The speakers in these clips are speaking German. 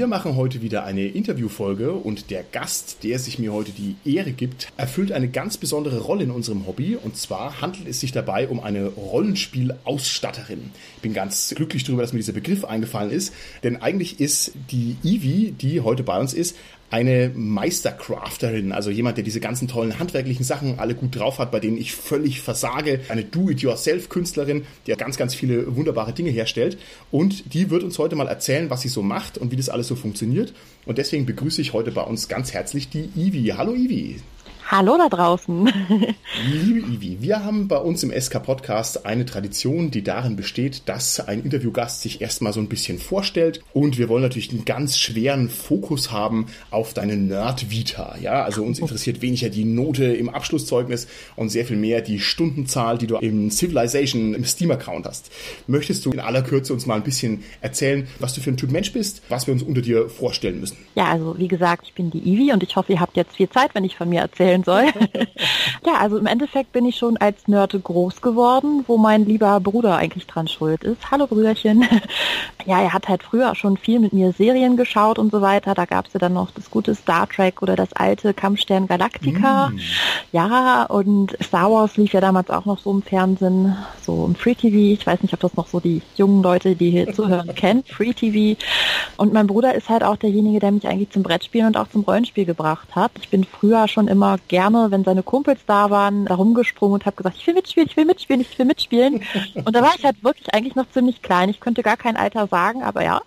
Wir machen heute wieder eine Interviewfolge und der Gast, der sich mir heute die Ehre gibt, erfüllt eine ganz besondere Rolle in unserem Hobby und zwar handelt es sich dabei um eine Rollenspielausstatterin. Ich bin ganz glücklich darüber, dass mir dieser Begriff eingefallen ist, denn eigentlich ist die Ivy, die heute bei uns ist, eine Meistercrafterin, also jemand, der diese ganzen tollen handwerklichen Sachen alle gut drauf hat, bei denen ich völlig versage. Eine Do-it-yourself-Künstlerin, die ganz, ganz viele wunderbare Dinge herstellt. Und die wird uns heute mal erzählen, was sie so macht und wie das alles so funktioniert. Und deswegen begrüße ich heute bei uns ganz herzlich die Ivi. Hallo Ivi. Hallo da draußen. Liebe Ivi, wir haben bei uns im SK Podcast eine Tradition, die darin besteht, dass ein Interviewgast sich erstmal so ein bisschen vorstellt und wir wollen natürlich einen ganz schweren Fokus haben auf deine Nerd-Vita. Ja, also uns interessiert weniger die Note im Abschlusszeugnis und sehr viel mehr die Stundenzahl, die du im Civilization im Steam-Account hast. Möchtest du in aller Kürze uns mal ein bisschen erzählen, was du für ein Typ Mensch bist, was wir uns unter dir vorstellen müssen? Ja, also wie gesagt, ich bin die Ivi und ich hoffe, ihr habt jetzt viel Zeit, wenn ich von mir erzählen sein soll. ja, also im Endeffekt bin ich schon als Nörte groß geworden, wo mein lieber Bruder eigentlich dran schuld ist. Hallo Brüderchen. ja, er hat halt früher schon viel mit mir Serien geschaut und so weiter. Da gab es ja dann noch das gute Star Trek oder das alte Kampfstern Galactica. Mm. Ja, und Star Wars lief ja damals auch noch so im Fernsehen, so im Free TV. Ich weiß nicht, ob das noch so die jungen Leute, die hier zuhören, kennen. Free TV. Und mein Bruder ist halt auch derjenige, der mich eigentlich zum Brettspielen und auch zum Rollenspiel gebracht hat. Ich bin früher schon immer gerne, wenn seine Kumpels da waren, da rumgesprungen und habe gesagt, ich will mitspielen, ich will mitspielen, ich will mitspielen. Und da war ich halt wirklich eigentlich noch ziemlich klein. Ich könnte gar kein Alter sagen, aber ja.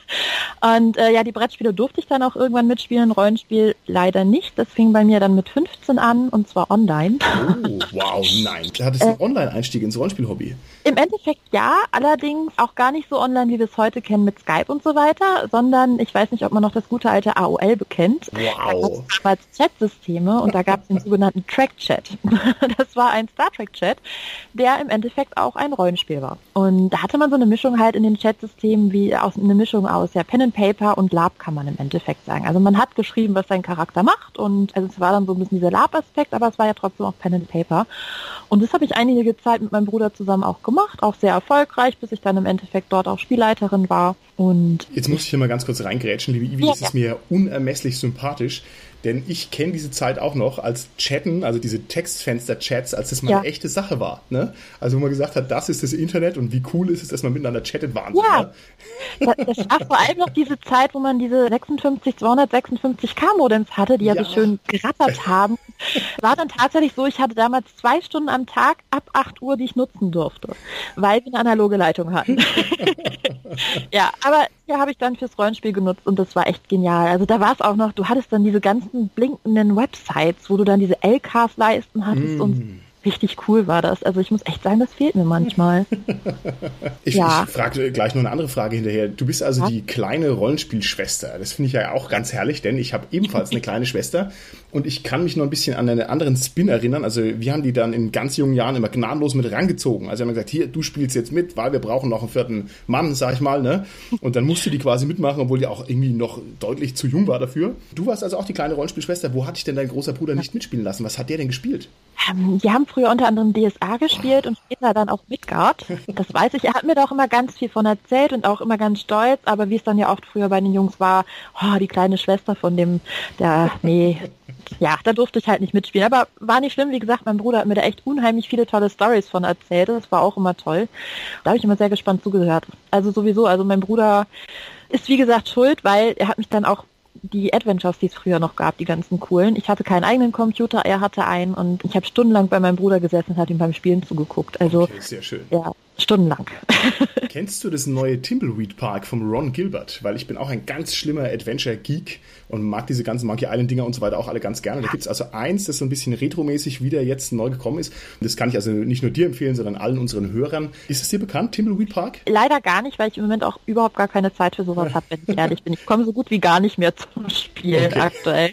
Und äh, ja, die Brettspiele durfte ich dann auch irgendwann mitspielen, Rollenspiel leider nicht. Das fing bei mir dann mit 15 an und zwar online. Oh, wow, nein. Du hattest einen äh, Online-Einstieg ins Rollenspiel-Hobby. Im Endeffekt ja, allerdings auch gar nicht so online, wie wir es heute kennen mit Skype und so weiter, sondern ich weiß nicht, ob man noch das gute alte AOL bekennt. Wow. Da damals Chat-Systeme und da gab es den sogenannten Track-Chat. Das war ein Star Trek-Chat, der im Endeffekt auch ein Rollenspiel war. Und da hatte man so eine Mischung halt in den Chat-Systemen wie aus eine Mischung aus ja Pen and Paper und Lab kann man im Endeffekt sagen. Also man hat geschrieben, was sein Charakter macht und also es war dann so ein bisschen dieser Lab-Aspekt, aber es war ja trotzdem auch Pen and Paper. Und das habe ich einige Zeit mit meinem Bruder zusammen auch gemacht, auch sehr erfolgreich, bis ich dann im Endeffekt dort auch Spielleiterin war. Und Jetzt muss ich hier mal ganz kurz reingrätschen, liebe Ivi, ja, das ja. ist mir unermesslich sympathisch. Denn ich kenne diese Zeit auch noch als Chatten, also diese Textfenster-Chats, als das mal ja. eine echte Sache war. Ne? Also wo man gesagt hat, das ist das Internet und wie cool ist es, dass man miteinander chattet, Wahnsinn. Ja, ne? das war vor allem noch diese Zeit, wo man diese 56, 256k Modems hatte, die ja, ja so schön gerattert haben. War dann tatsächlich so, ich hatte damals zwei Stunden am Tag ab 8 Uhr, die ich nutzen durfte, weil wir eine analoge Leitung hatten. ja, aber ja, habe ich dann fürs Rollenspiel genutzt und das war echt genial. Also da war es auch noch, du hattest dann diese ganzen blinkenden Websites, wo du dann diese LKs leisten hattest mm. und richtig cool war das. Also ich muss echt sagen, das fehlt mir manchmal. ich, ja. ich frage gleich noch eine andere Frage hinterher. Du bist also ja. die kleine Rollenspielschwester. Das finde ich ja auch ganz herrlich, denn ich habe ebenfalls eine kleine Schwester und ich kann mich noch ein bisschen an einen anderen Spin erinnern. Also wir haben die dann in ganz jungen Jahren immer gnadenlos mit rangezogen. Also wir haben gesagt, hier, du spielst jetzt mit, weil wir brauchen noch einen vierten Mann, sag ich mal. Ne? Und dann musste die quasi mitmachen, obwohl die auch irgendwie noch deutlich zu jung war dafür. Du warst also auch die kleine Rollenspielschwester. Wo hat dich denn dein großer Bruder nicht mitspielen lassen? Was hat der denn gespielt? Ähm, die haben früher unter anderem DSA gespielt und später dann auch Midgard. Das weiß ich. Er hat mir da auch immer ganz viel von erzählt und auch immer ganz stolz. Aber wie es dann ja oft früher bei den Jungs war, oh, die kleine Schwester von dem, der, nee, ja, da durfte ich halt nicht mitspielen. Aber war nicht schlimm, wie gesagt, mein Bruder hat mir da echt unheimlich viele tolle Stories von erzählt. Das war auch immer toll. Da habe ich immer sehr gespannt zugehört. Also sowieso, also mein Bruder ist wie gesagt schuld, weil er hat mich dann auch die Adventures, die es früher noch gab, die ganzen coolen. Ich hatte keinen eigenen Computer, er hatte einen und ich habe stundenlang bei meinem Bruder gesessen und hat ihm beim Spielen zugeguckt. Also okay, sehr schön. Ja, stundenlang. Kennst du das neue Timbleweed Park vom Ron Gilbert? Weil ich bin auch ein ganz schlimmer Adventure-Geek und mag diese ganzen Monkey Island-Dinger und so weiter auch alle ganz gerne. Da gibt es also eins, das so ein bisschen retromäßig wieder jetzt neu gekommen ist. Das kann ich also nicht nur dir empfehlen, sondern allen unseren Hörern. Ist es dir bekannt, Timbleweed Park? Leider gar nicht, weil ich im Moment auch überhaupt gar keine Zeit für sowas habe, wenn ich ehrlich bin. Ich komme so gut wie gar nicht mehr zum Spielen okay. aktuell.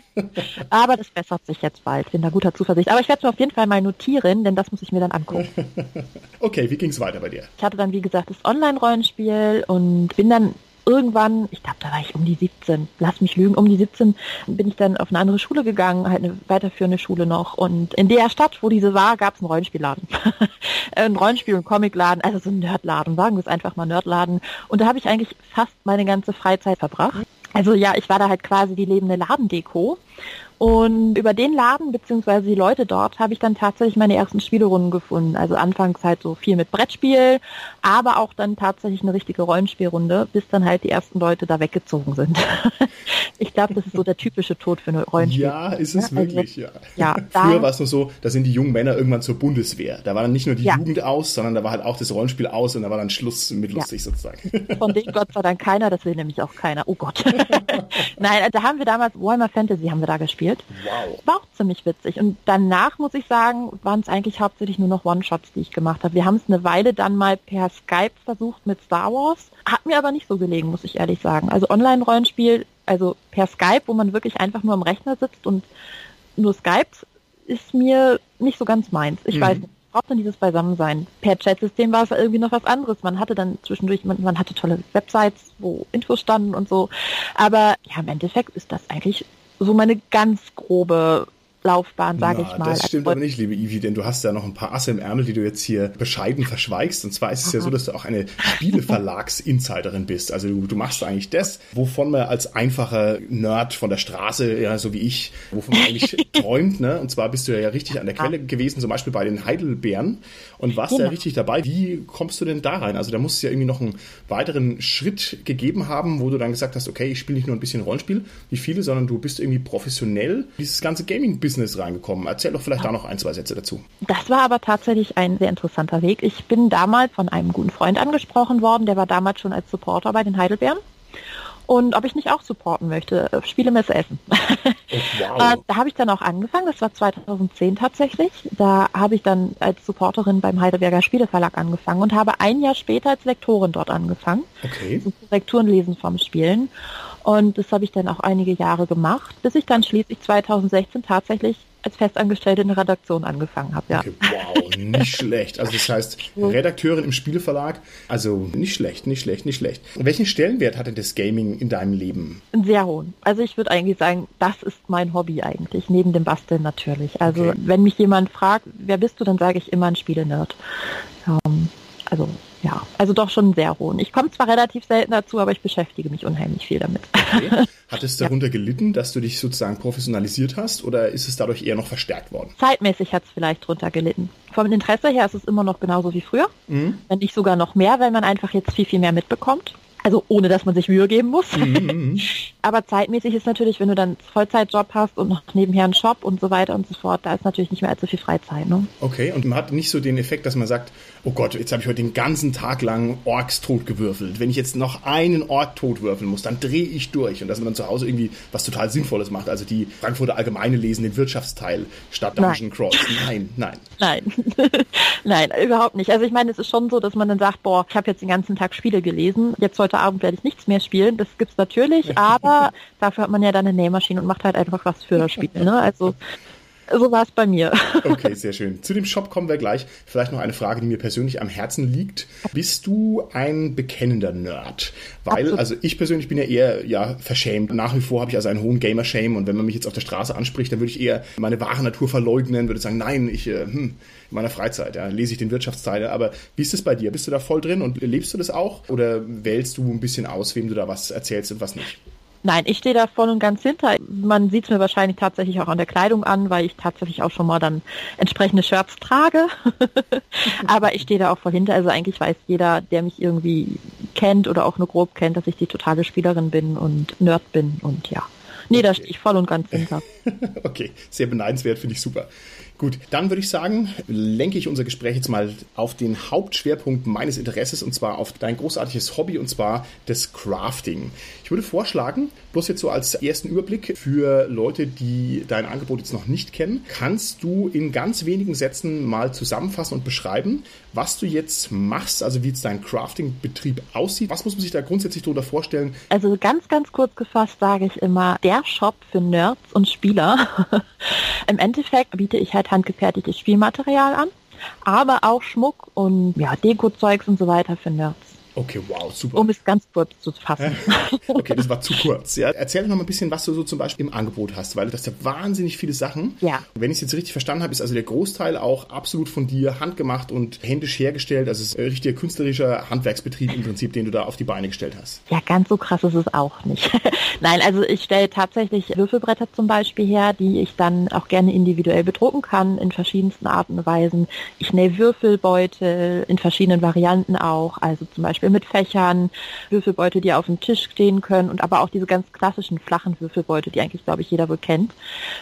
Aber das bessert sich jetzt bald. Bin da guter Zuversicht. Aber ich werde es mir auf jeden Fall mal notieren, denn das muss ich mir dann angucken. okay, wie ging es weiter bei dir? Ich hatte dann, wie gesagt, das Online-Rollenspiel und bin dann irgendwann, ich glaube, da war ich um die 17, lass mich lügen, um die 17 bin ich dann auf eine andere Schule gegangen, halt eine weiterführende Schule noch. Und in der Stadt, wo diese war, gab es einen Rollenspielladen. ein Rollenspiel- und Comicladen, also so ein Nerdladen, sagen wir es einfach mal Nerdladen. Und da habe ich eigentlich fast meine ganze Freizeit verbracht. Also ja, ich war da halt quasi die lebende Ladendeko und über den Laden beziehungsweise die Leute dort habe ich dann tatsächlich meine ersten Spielerunden gefunden. Also anfangs halt so viel mit Brettspiel, aber auch dann tatsächlich eine richtige Rollenspielrunde, bis dann halt die ersten Leute da weggezogen sind. ich glaube, das ist so der typische Tod für eine Rollenspiel. Ja, ist es ja, also, wirklich, ja. ja Früher war es nur so, da sind die jungen Männer irgendwann zur Bundeswehr. Da war dann nicht nur die ja. Jugend aus, sondern da war halt auch das Rollenspiel aus und da war dann Schluss mit lustig sozusagen. Von denen Gott sei Dank keiner, das will nämlich auch keiner. Oh Gott. Nein, da haben wir damals Warhammer Fantasy haben wir da gespielt gespielt. Wow. War auch ziemlich witzig. Und danach, muss ich sagen, waren es eigentlich hauptsächlich nur noch One-Shots, die ich gemacht habe. Wir haben es eine Weile dann mal per Skype versucht mit Star Wars. Hat mir aber nicht so gelegen, muss ich ehrlich sagen. Also Online-Rollenspiel, also per Skype, wo man wirklich einfach nur am Rechner sitzt und nur Skype, ist mir nicht so ganz meins. Ich mhm. weiß nicht braucht dann dieses Beisammensein. Per Chat-System war es irgendwie noch was anderes. Man hatte dann zwischendurch, man, man, hatte tolle Websites, wo Infos standen und so. Aber ja, im Endeffekt ist das eigentlich so meine ganz grobe Laufbahn, sage ich mal. Das stimmt aber nicht, liebe Ivi, denn du hast ja noch ein paar Asse im Ärmel, die du jetzt hier bescheiden verschweigst. Und zwar ist es ja so, dass du auch eine Spieleverlags-Insiderin bist. Also du, du, machst eigentlich das, wovon man als einfacher Nerd von der Straße, ja, so wie ich, wovon man eigentlich träumt. Ne? Und zwar bist du ja richtig an der Quelle gewesen, zum Beispiel bei den Heidelbeeren und warst genau. ja richtig dabei. Wie kommst du denn da rein? Also da muss es ja irgendwie noch einen weiteren Schritt gegeben haben, wo du dann gesagt hast, okay, ich spiele nicht nur ein bisschen Rollenspiel, wie viele, sondern du bist irgendwie professionell dieses ganze Gaming-Business Business reingekommen. Erzähl doch vielleicht ja. da noch ein, zwei Sätze dazu. Das war aber tatsächlich ein sehr interessanter Weg. Ich bin damals von einem guten Freund angesprochen worden, der war damals schon als Supporter bei den Heidelbeeren und ob ich nicht auch supporten möchte. Äh, Spielemesse Essen. Oh, wow. Äh, da habe ich dann auch angefangen, das war 2010 tatsächlich. Da habe ich dann als Supporterin beim Heidelberger Spieleverlag angefangen und habe ein Jahr später als Lektorin dort angefangen. Okay. Lekturen lesen vom Spielen. Und das habe ich dann auch einige Jahre gemacht, bis ich dann schließlich 2016 tatsächlich als Festangestellte in der Redaktion angefangen habe. Ja. Okay, wow, nicht schlecht. Also das heißt, Redakteurin im Spieleverlag, also nicht schlecht, nicht schlecht, nicht schlecht. Welchen Stellenwert hat denn das Gaming in deinem Leben? Einen sehr hohen. Also ich würde eigentlich sagen, das ist mein Hobby eigentlich, neben dem Basteln natürlich. Also okay. wenn mich jemand fragt, wer bist du, dann sage ich immer ein Spielenerd. Ähm, also also doch schon sehr hohen. Ich komme zwar relativ selten dazu, aber ich beschäftige mich unheimlich viel damit. Okay. Hat es darunter ja. gelitten, dass du dich sozusagen professionalisiert hast oder ist es dadurch eher noch verstärkt worden? Zeitmäßig hat es vielleicht darunter gelitten. Vom Interesse her ist es immer noch genauso wie früher, mhm. wenn nicht sogar noch mehr, weil man einfach jetzt viel, viel mehr mitbekommt. Also ohne, dass man sich Mühe geben muss. Mhm. Aber zeitmäßig ist natürlich, wenn du dann Vollzeitjob hast und noch nebenher einen Shop und so weiter und so fort, da ist natürlich nicht mehr allzu viel Freizeit. Ne? Okay, und man hat nicht so den Effekt, dass man sagt, oh Gott, jetzt habe ich heute den ganzen Tag lang Orks totgewürfelt. Wenn ich jetzt noch einen Ork totwürfeln muss, dann drehe ich durch. Und dass man dann zu Hause irgendwie was total Sinnvolles macht. Also die Frankfurter Allgemeine lesen den Wirtschaftsteil statt Dungeon Crawls. Nein, nein. Nein, nein, überhaupt nicht. Also ich meine, es ist schon so, dass man dann sagt, boah, ich habe jetzt den ganzen Tag Spiele gelesen, jetzt heute Abend werde ich nichts mehr spielen. Das gibt's natürlich, aber dafür hat man ja dann eine Nähmaschine und macht halt einfach was für das Spiel. Ne? Also so war es bei mir. Okay, sehr schön. Zu dem Shop kommen wir gleich. Vielleicht noch eine Frage, die mir persönlich am Herzen liegt. Bist du ein bekennender Nerd? Weil, Absolut. also ich persönlich bin ja eher ja, verschämt. Nach wie vor habe ich also einen hohen Gamer-Shame und wenn man mich jetzt auf der Straße anspricht, dann würde ich eher meine wahre Natur verleugnen, würde sagen, nein, ich äh, hm, in meiner Freizeit ja, lese ich den Wirtschaftsteil. Aber wie ist es bei dir? Bist du da voll drin und lebst du das auch? Oder wählst du ein bisschen aus, wem du da was erzählst und was nicht? Nein, ich stehe da voll und ganz hinter. Man sieht es mir wahrscheinlich tatsächlich auch an der Kleidung an, weil ich tatsächlich auch schon mal dann entsprechende Shirts trage. Aber ich stehe da auch voll hinter. Also eigentlich weiß jeder, der mich irgendwie kennt oder auch nur grob kennt, dass ich die totale Spielerin bin und Nerd bin und ja. Nee, okay. da stehe ich voll und ganz hinter. okay, sehr beneidenswert, finde ich super. Gut, dann würde ich sagen, lenke ich unser Gespräch jetzt mal auf den Hauptschwerpunkt meines Interesses und zwar auf dein großartiges Hobby und zwar das Crafting. Ich würde vorschlagen, bloß jetzt so als ersten Überblick für Leute, die dein Angebot jetzt noch nicht kennen, kannst du in ganz wenigen Sätzen mal zusammenfassen und beschreiben, was du jetzt machst, also wie jetzt dein Crafting-Betrieb aussieht. Was muss man sich da grundsätzlich darunter vorstellen? Also ganz, ganz kurz gefasst sage ich immer, der Shop für Nerds und Spieler. Im Endeffekt biete ich halt handgefertigtes Spielmaterial an. aber auch Schmuck und ja, Deko-Zeugs und so weiter für Nerds. Okay, wow, super. Um es ganz kurz zu fassen. okay, das war zu kurz. Ja. Erzähl noch mal ein bisschen, was du so zum Beispiel im Angebot hast, weil du hast ja wahnsinnig viele Sachen. Ja. Wenn ich es jetzt richtig verstanden habe, ist also der Großteil auch absolut von dir handgemacht und händisch hergestellt. Also es ist ein richtiger künstlerischer Handwerksbetrieb im Prinzip, den du da auf die Beine gestellt hast. Ja, ganz so krass ist es auch nicht. Nein, also ich stelle tatsächlich Würfelbretter zum Beispiel her, die ich dann auch gerne individuell bedrucken kann in verschiedensten Arten und Weisen. Ich nähe Würfelbeutel in verschiedenen Varianten auch, also zum Beispiel Würfel mit Fächern, Würfelbeute, die auf dem Tisch stehen können und aber auch diese ganz klassischen flachen Würfelbeute, die eigentlich, glaube ich, jeder wohl kennt.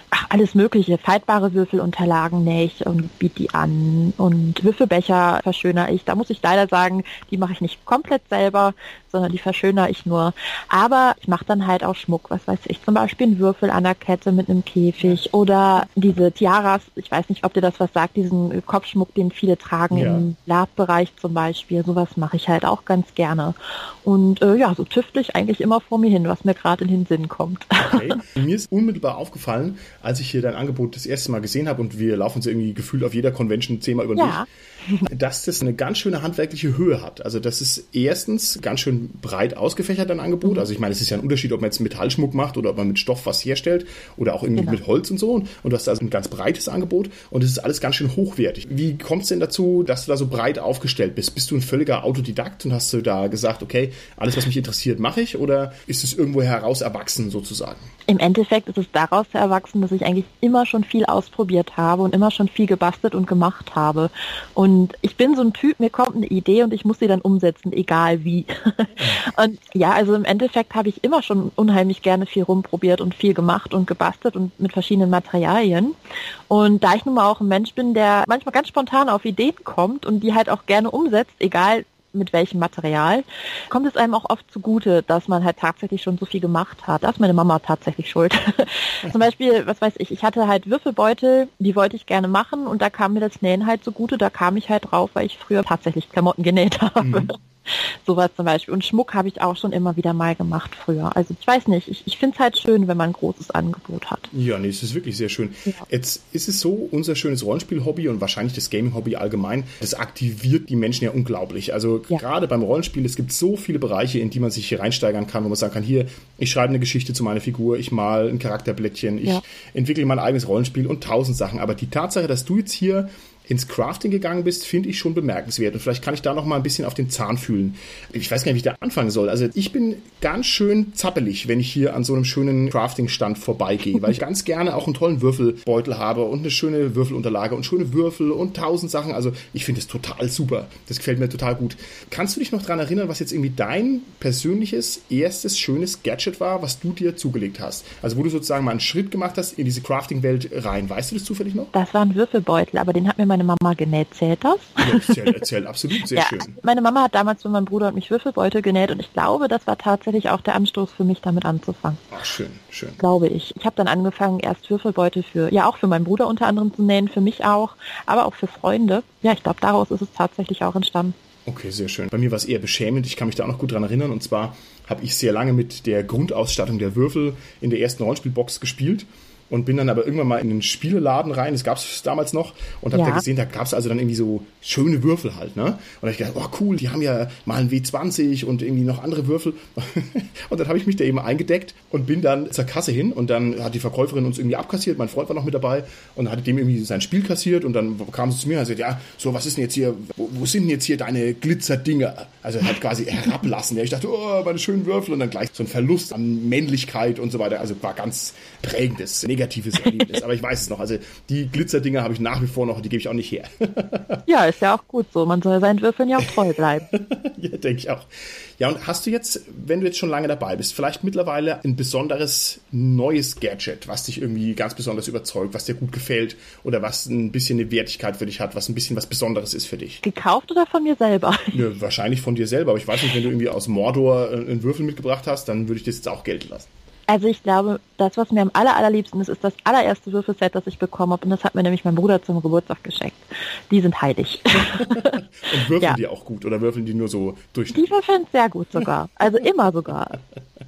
Ach, alles mögliche. Faltbare Würfelunterlagen nähe ich und biete die an und Würfelbecher verschönere ich. Da muss ich leider sagen, die mache ich nicht komplett selber, sondern die verschönere ich nur. Aber ich mache dann halt auch Schmuck, was weiß ich, zum Beispiel einen Würfel an der Kette mit einem Käfig oder diese Tiaras, ich weiß nicht, ob dir das was sagt, diesen Kopfschmuck, den viele tragen ja. im Labbereich zum Beispiel. Sowas mache ich halt auch ganz gerne. Und äh, ja, so tüftel ich eigentlich immer vor mir hin, was mir gerade in den Sinn kommt. Okay. Mir ist unmittelbar aufgefallen, als ich hier dein Angebot das erste Mal gesehen habe und wir laufen uns irgendwie gefühlt auf jeder Convention zehnmal über den ja. Weg dass das eine ganz schöne handwerkliche Höhe hat. Also das ist erstens ganz schön breit ausgefächert ein Angebot. Mhm. Also ich meine, es ist ja ein Unterschied, ob man jetzt Metallschmuck macht oder ob man mit Stoff was herstellt oder auch irgendwie genau. mit Holz und so. Und du hast also ein ganz breites Angebot und es ist alles ganz schön hochwertig. Wie kommt es denn dazu, dass du da so breit aufgestellt bist? Bist du ein völliger Autodidakt und hast du da gesagt, okay, alles, was mich interessiert, mache ich? Oder ist es irgendwo heraus erwachsen sozusagen? Im Endeffekt ist es daraus erwachsen, dass ich eigentlich immer schon viel ausprobiert habe und immer schon viel gebastelt und gemacht habe. Und ich bin so ein Typ, mir kommt eine Idee und ich muss sie dann umsetzen, egal wie. und ja, also im Endeffekt habe ich immer schon unheimlich gerne viel rumprobiert und viel gemacht und gebastelt und mit verschiedenen Materialien. Und da ich nun mal auch ein Mensch bin, der manchmal ganz spontan auf Ideen kommt und die halt auch gerne umsetzt, egal mit welchem Material, kommt es einem auch oft zugute, dass man halt tatsächlich schon so viel gemacht hat. Da ist meine Mama tatsächlich schuld. Zum Beispiel, was weiß ich, ich hatte halt Würfelbeutel, die wollte ich gerne machen und da kam mir das Nähen halt zugute, da kam ich halt drauf, weil ich früher tatsächlich Klamotten genäht habe. Mhm. Sowas zum Beispiel. Und Schmuck habe ich auch schon immer wieder mal gemacht früher. Also ich weiß nicht, ich, ich finde es halt schön, wenn man ein großes Angebot hat. Ja, nee, es ist wirklich sehr schön. Ja. Jetzt ist es so, unser schönes Rollenspiel-Hobby und wahrscheinlich das Gaming-Hobby allgemein, das aktiviert die Menschen ja unglaublich. Also ja. gerade beim Rollenspiel, es gibt so viele Bereiche, in die man sich hier reinsteigern kann, wo man sagen kann, hier, ich schreibe eine Geschichte zu meiner Figur, ich mal ein Charakterblättchen, ich ja. entwickle mein eigenes Rollenspiel und tausend Sachen. Aber die Tatsache, dass du jetzt hier ins Crafting gegangen bist, finde ich schon bemerkenswert. Und vielleicht kann ich da noch mal ein bisschen auf den Zahn fühlen. Ich weiß gar nicht, wie ich da anfangen soll. Also ich bin ganz schön zappelig, wenn ich hier an so einem schönen Crafting-Stand vorbeigehe, weil ich ganz gerne auch einen tollen Würfelbeutel habe und eine schöne Würfelunterlage und schöne Würfel und tausend Sachen. Also ich finde es total super. Das gefällt mir total gut. Kannst du dich noch daran erinnern, was jetzt irgendwie dein persönliches erstes schönes Gadget war, was du dir zugelegt hast? Also wo du sozusagen mal einen Schritt gemacht hast in diese Crafting-Welt rein. Weißt du das zufällig noch? Das war ein Würfelbeutel, aber den hat mir mein meine Mama genäht. Zählt das? Ja, erzähl, erzähl absolut, sehr ja, schön. Meine Mama hat damals für meinen Bruder und mich Würfelbeutel genäht und ich glaube, das war tatsächlich auch der Anstoß für mich, damit anzufangen. Ach, schön, schön. Glaube ich. Ich habe dann angefangen, erst Würfelbeutel für, ja auch für meinen Bruder unter anderem zu nähen, für mich auch, aber auch für Freunde. Ja, ich glaube, daraus ist es tatsächlich auch entstanden. Okay, sehr schön. Bei mir war es eher beschämend. Ich kann mich da auch noch gut dran erinnern. Und zwar habe ich sehr lange mit der Grundausstattung der Würfel in der ersten Rollenspielbox gespielt und bin dann aber irgendwann mal in den Spieleladen rein, das gab es damals noch, und habe ja. da gesehen, da gab es also dann irgendwie so schöne Würfel halt, ne? Und da habe ich gedacht, oh cool, die haben ja mal einen W20 und irgendwie noch andere Würfel. und dann habe ich mich da eben eingedeckt und bin dann zur Kasse hin und dann hat die Verkäuferin uns irgendwie abkassiert, mein Freund war noch mit dabei und hatte dem irgendwie sein Spiel kassiert und dann kam sie zu mir und sagte, ja, so, was ist denn jetzt hier, wo, wo sind denn jetzt hier deine Glitzerdinger? Also hat quasi herablassen. Ja, ich dachte, oh, meine schönen Würfel und dann gleich so ein Verlust an Männlichkeit und so weiter. Also war ganz prägendes negatives Erlebnis. Aber ich weiß es noch. Also die Glitzerdinger habe ich nach wie vor noch, die gebe ich auch nicht her. ja, ist ja auch gut so. Man soll seinen Würfeln ja auch treu bleiben. ja, denke ich auch. Ja, und hast du jetzt, wenn du jetzt schon lange dabei bist, vielleicht mittlerweile ein besonderes neues Gadget, was dich irgendwie ganz besonders überzeugt, was dir gut gefällt oder was ein bisschen eine Wertigkeit für dich hat, was ein bisschen was Besonderes ist für dich? Gekauft oder von mir selber? Ja, wahrscheinlich von dir selber. Aber ich weiß nicht, wenn du irgendwie aus Mordor einen Würfel mitgebracht hast, dann würde ich das jetzt auch gelten lassen. Also ich glaube, das, was mir am aller, allerliebsten ist, ist das allererste Würfelset, das ich bekommen habe. Und das hat mir nämlich mein Bruder zum Geburtstag geschenkt. Die sind heilig. und würfeln ja. die auch gut oder würfeln die nur so durch? Die würfeln sehr gut sogar. Also immer sogar.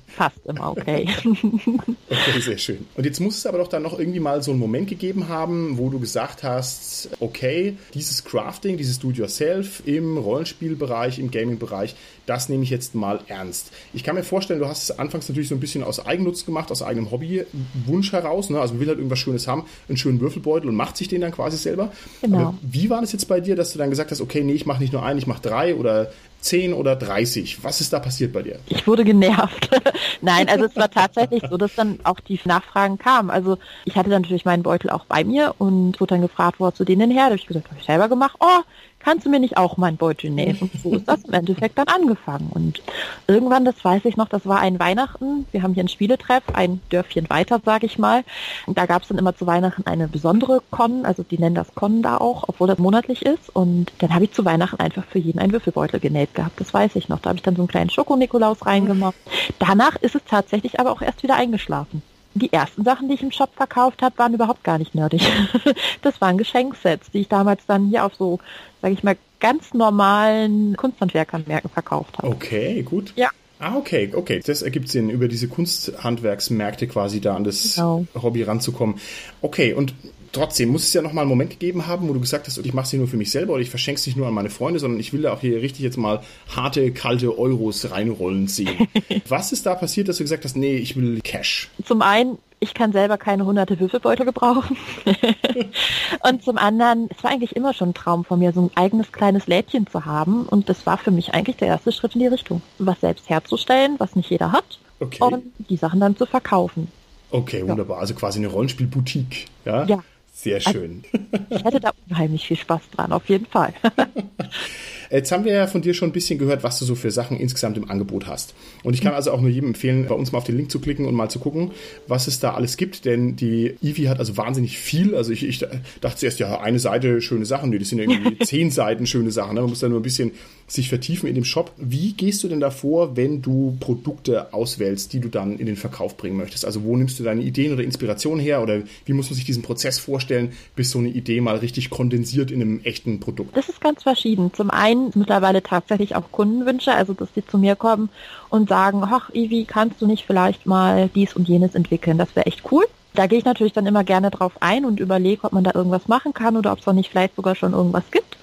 fast immer okay. okay, sehr schön. Und jetzt muss es aber doch dann noch irgendwie mal so einen Moment gegeben haben, wo du gesagt hast, okay, dieses Crafting, dieses Do-it-yourself im Rollenspielbereich, im Gaming-Bereich, das nehme ich jetzt mal ernst. Ich kann mir vorstellen, du hast es anfangs natürlich so ein bisschen aus Eigennutz gemacht, aus eigenem Hobbywunsch heraus. Ne? Also man will halt irgendwas Schönes haben, einen schönen Würfelbeutel und macht sich den dann quasi selber. Genau. Aber wie war das jetzt bei dir, dass du dann gesagt hast, okay, nee, ich mache nicht nur einen, ich mache drei oder 10 oder 30? Was ist da passiert bei dir? Ich wurde genervt. Nein, also es war tatsächlich so, dass dann auch die Nachfragen kamen. Also ich hatte dann natürlich meinen Beutel auch bei mir und wurde dann gefragt, wo hast du den denn her? Da habe ich gesagt, habe ich selber gemacht. Oh, kannst du mir nicht auch mein Beutel nähen? Und so ist das im Endeffekt dann angefangen. Und irgendwann, das weiß ich noch, das war ein Weihnachten. Wir haben hier ein Spieletreff, ein Dörfchen weiter, sage ich mal. Und da gab es dann immer zu Weihnachten eine besondere Con, also die nennen das Con da auch, obwohl das monatlich ist. Und dann habe ich zu Weihnachten einfach für jeden einen Würfelbeutel genäht gehabt. Das weiß ich noch. Da habe ich dann so einen kleinen Schoko-Nikolaus reingemacht. Danach ist es tatsächlich aber auch erst wieder eingeschlafen die ersten Sachen, die ich im Shop verkauft habe, waren überhaupt gar nicht nerdig. das waren Geschenksets, die ich damals dann hier auf so, sage ich mal, ganz normalen Kunsthandwerkermärkten verkauft habe. Okay, gut. Ja. Ah, okay, okay. Das ergibt Sinn, über diese Kunsthandwerksmärkte quasi da an das genau. Hobby ranzukommen. Okay, und trotzdem muss es ja noch mal einen Moment gegeben haben, wo du gesagt hast, ich mache es nicht nur für mich selber oder ich verschenke es nicht nur an meine Freunde, sondern ich will da auch hier richtig jetzt mal harte, kalte Euros reinrollen sehen. Was ist da passiert, dass du gesagt hast, nee, ich will Cash? Zum einen, ich kann selber keine hunderte Würfelbeutel gebrauchen. und zum anderen, es war eigentlich immer schon ein Traum von mir, so ein eigenes kleines Lädchen zu haben. Und das war für mich eigentlich der erste Schritt in die Richtung. Was selbst herzustellen, was nicht jeder hat. Okay. Und die Sachen dann zu verkaufen. Okay, wunderbar. Ja. Also quasi eine Rollenspielboutique. Ja. ja. Sehr schön. Also, ich hätte da unheimlich viel Spaß dran, auf jeden Fall. Jetzt haben wir ja von dir schon ein bisschen gehört, was du so für Sachen insgesamt im Angebot hast. Und ich kann also auch nur jedem empfehlen, bei uns mal auf den Link zu klicken und mal zu gucken, was es da alles gibt, denn die Eevee hat also wahnsinnig viel. Also ich, ich dachte zuerst, ja, eine Seite schöne Sachen, nee, das sind irgendwie zehn Seiten schöne Sachen. Ne? Man muss da nur ein bisschen sich vertiefen in dem Shop. Wie gehst du denn davor, wenn du Produkte auswählst, die du dann in den Verkauf bringen möchtest? Also wo nimmst du deine Ideen oder Inspiration her oder wie muss man sich diesen Prozess vorstellen, bis so eine Idee mal richtig kondensiert in einem echten Produkt? Das ist ganz verschieden. Zum einen einen mittlerweile tatsächlich auch Kundenwünsche, also dass sie zu mir kommen und sagen, ach Ivi, kannst du nicht vielleicht mal dies und jenes entwickeln? Das wäre echt cool. Da gehe ich natürlich dann immer gerne drauf ein und überlege, ob man da irgendwas machen kann oder ob es auch nicht vielleicht sogar schon irgendwas gibt.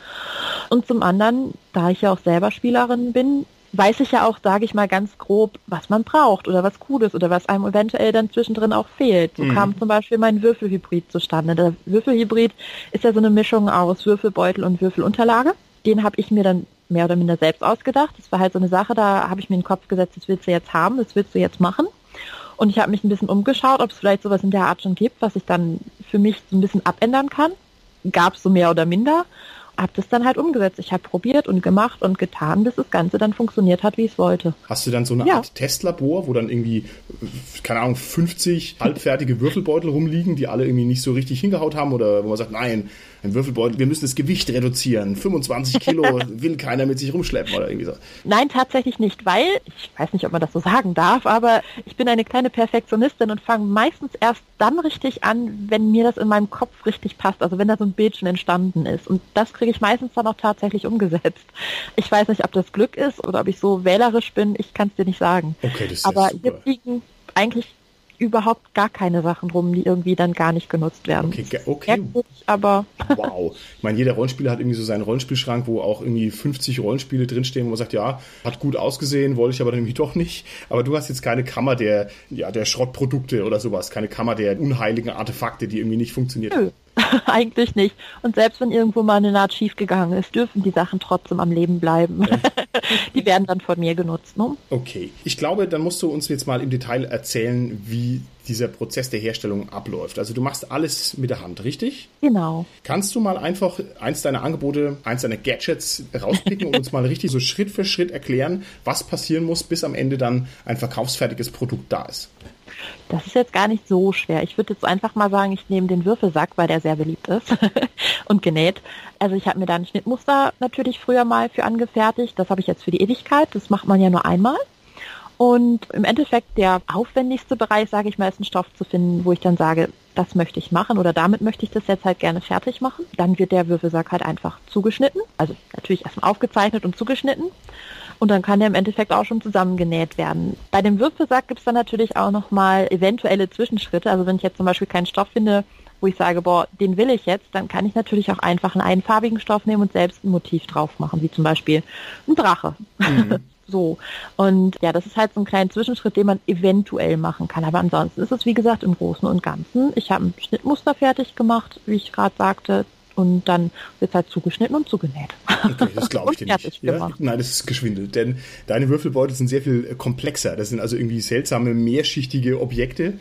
Und zum anderen, da ich ja auch selber Spielerin bin, weiß ich ja auch, sage ich mal ganz grob, was man braucht oder was cool ist oder was einem eventuell dann zwischendrin auch fehlt. So mhm. kam zum Beispiel mein Würfelhybrid zustande. Der Würfelhybrid ist ja so eine Mischung aus Würfelbeutel und Würfelunterlage den habe ich mir dann mehr oder minder selbst ausgedacht. Das war halt so eine Sache, da habe ich mir in den Kopf gesetzt, das willst du jetzt haben, das willst du jetzt machen. Und ich habe mich ein bisschen umgeschaut, ob es vielleicht sowas in der Art schon gibt, was ich dann für mich so ein bisschen abändern kann. Gab es so mehr oder minder habe das dann halt umgesetzt. Ich habe probiert und gemacht und getan, bis das Ganze dann funktioniert hat, wie ich es wollte. Hast du dann so eine ja. Art Testlabor, wo dann irgendwie, keine Ahnung, 50 halbfertige Würfelbeutel rumliegen, die alle irgendwie nicht so richtig hingehaut haben oder wo man sagt, nein, ein Würfelbeutel, wir müssen das Gewicht reduzieren, 25 Kilo will keiner mit sich rumschleppen oder irgendwie so. Nein, tatsächlich nicht, weil, ich weiß nicht, ob man das so sagen darf, aber ich bin eine kleine Perfektionistin und fange meistens erst dann richtig an, wenn mir das in meinem Kopf richtig passt, also wenn da so ein Bild schon entstanden ist. Und das kriege ich meistens dann auch tatsächlich umgesetzt. Ich weiß nicht, ob das Glück ist oder ob ich so wählerisch bin, ich kann es dir nicht sagen. Okay, das ist Aber super. hier liegen eigentlich überhaupt gar keine Sachen rum, die irgendwie dann gar nicht genutzt werden. Okay, okay. aber. Wow. Ich meine, jeder Rollenspieler hat irgendwie so seinen Rollenspielschrank, wo auch irgendwie 50 Rollenspiele drinstehen, wo man sagt, ja, hat gut ausgesehen, wollte ich aber nämlich doch nicht. Aber du hast jetzt keine Kammer der, ja, der Schrottprodukte oder sowas, keine Kammer der unheiligen Artefakte, die irgendwie nicht funktioniert. Nö. Eigentlich nicht. Und selbst wenn irgendwo mal eine Naht schiefgegangen ist, dürfen die Sachen trotzdem am Leben bleiben. Die werden dann von mir genutzt. Ne? Okay. Ich glaube, dann musst du uns jetzt mal im Detail erzählen, wie dieser Prozess der Herstellung abläuft. Also du machst alles mit der Hand, richtig? Genau. Kannst du mal einfach eins deiner Angebote, eins deiner Gadgets rauspicken und uns mal richtig so Schritt für Schritt erklären, was passieren muss, bis am Ende dann ein verkaufsfertiges Produkt da ist? Das ist jetzt gar nicht so schwer. Ich würde jetzt einfach mal sagen, ich nehme den Würfelsack, weil der sehr beliebt ist und genäht. Also ich habe mir da ein Schnittmuster natürlich früher mal für angefertigt. Das habe ich jetzt für die Ewigkeit. Das macht man ja nur einmal. Und im Endeffekt der aufwendigste Bereich, sage ich mal, ist ein Stoff zu finden, wo ich dann sage, das möchte ich machen oder damit möchte ich das jetzt halt gerne fertig machen. Dann wird der Würfelsack halt einfach zugeschnitten. Also natürlich erstmal aufgezeichnet und zugeschnitten. Und dann kann der im Endeffekt auch schon zusammengenäht werden. Bei dem Würfelsack gibt es dann natürlich auch nochmal eventuelle Zwischenschritte. Also wenn ich jetzt zum Beispiel keinen Stoff finde, wo ich sage, boah, den will ich jetzt, dann kann ich natürlich auch einfach einen einfarbigen Stoff nehmen und selbst ein Motiv drauf machen, wie zum Beispiel ein Drache. Mhm. so. Und ja, das ist halt so ein kleiner Zwischenschritt, den man eventuell machen kann. Aber ansonsten ist es, wie gesagt, im Großen und Ganzen. Ich habe ein Schnittmuster fertig gemacht, wie ich gerade sagte und dann wird halt zugeschnitten und zugenäht. Okay, das glaube ich dir nicht. Ja? Nein, das ist geschwindelt, denn deine Würfelbeutel sind sehr viel komplexer. Das sind also irgendwie seltsame, mehrschichtige Objekte.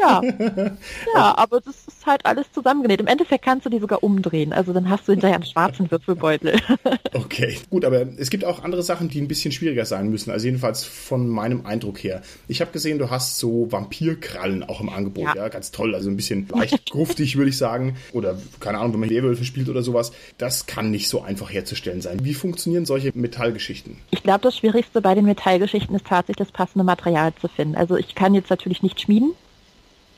Ja, ja aber das ist halt alles zusammengenäht. Im Endeffekt kannst du die sogar umdrehen. Also dann hast du hinterher einen schwarzen Würfelbeutel. okay, gut, aber es gibt auch andere Sachen, die ein bisschen schwieriger sein müssen. Also jedenfalls von meinem Eindruck her. Ich habe gesehen, du hast so Vampirkrallen auch im Angebot. Ja, ja? ganz toll. Also ein bisschen leicht gruftig, würde ich sagen. Oder keine Ahnung, wenn man Werwölfe spielt oder sowas. Das kann nicht so einfach herzustellen sein. Wie funktionieren solche Metallgeschichten? Ich glaube, das Schwierigste bei den Metallgeschichten ist tatsächlich das passende Material zu finden. Also ich kann jetzt natürlich nicht schmieden.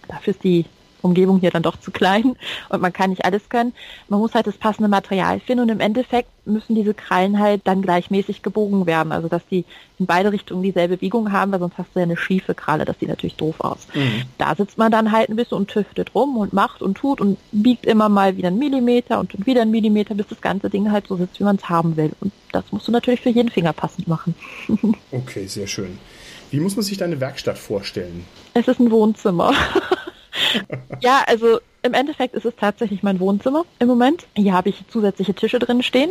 Dafür ist die Umgebung hier dann doch zu klein und man kann nicht alles können. Man muss halt das passende Material finden und im Endeffekt müssen diese Krallen halt dann gleichmäßig gebogen werden, also dass die in beide Richtungen dieselbe Biegung haben, weil sonst hast du ja eine schiefe Kralle, das sieht natürlich doof aus. Mhm. Da sitzt man dann halt ein bisschen und tüftet rum und macht und tut und biegt immer mal wieder einen Millimeter und wieder einen Millimeter, bis das ganze Ding halt so sitzt, wie man es haben will. Und das musst du natürlich für jeden Finger passend machen. okay, sehr schön. Wie muss man sich deine Werkstatt vorstellen? Es ist ein Wohnzimmer. ja, also im Endeffekt ist es tatsächlich mein Wohnzimmer im Moment. Hier habe ich zusätzliche Tische drin stehen,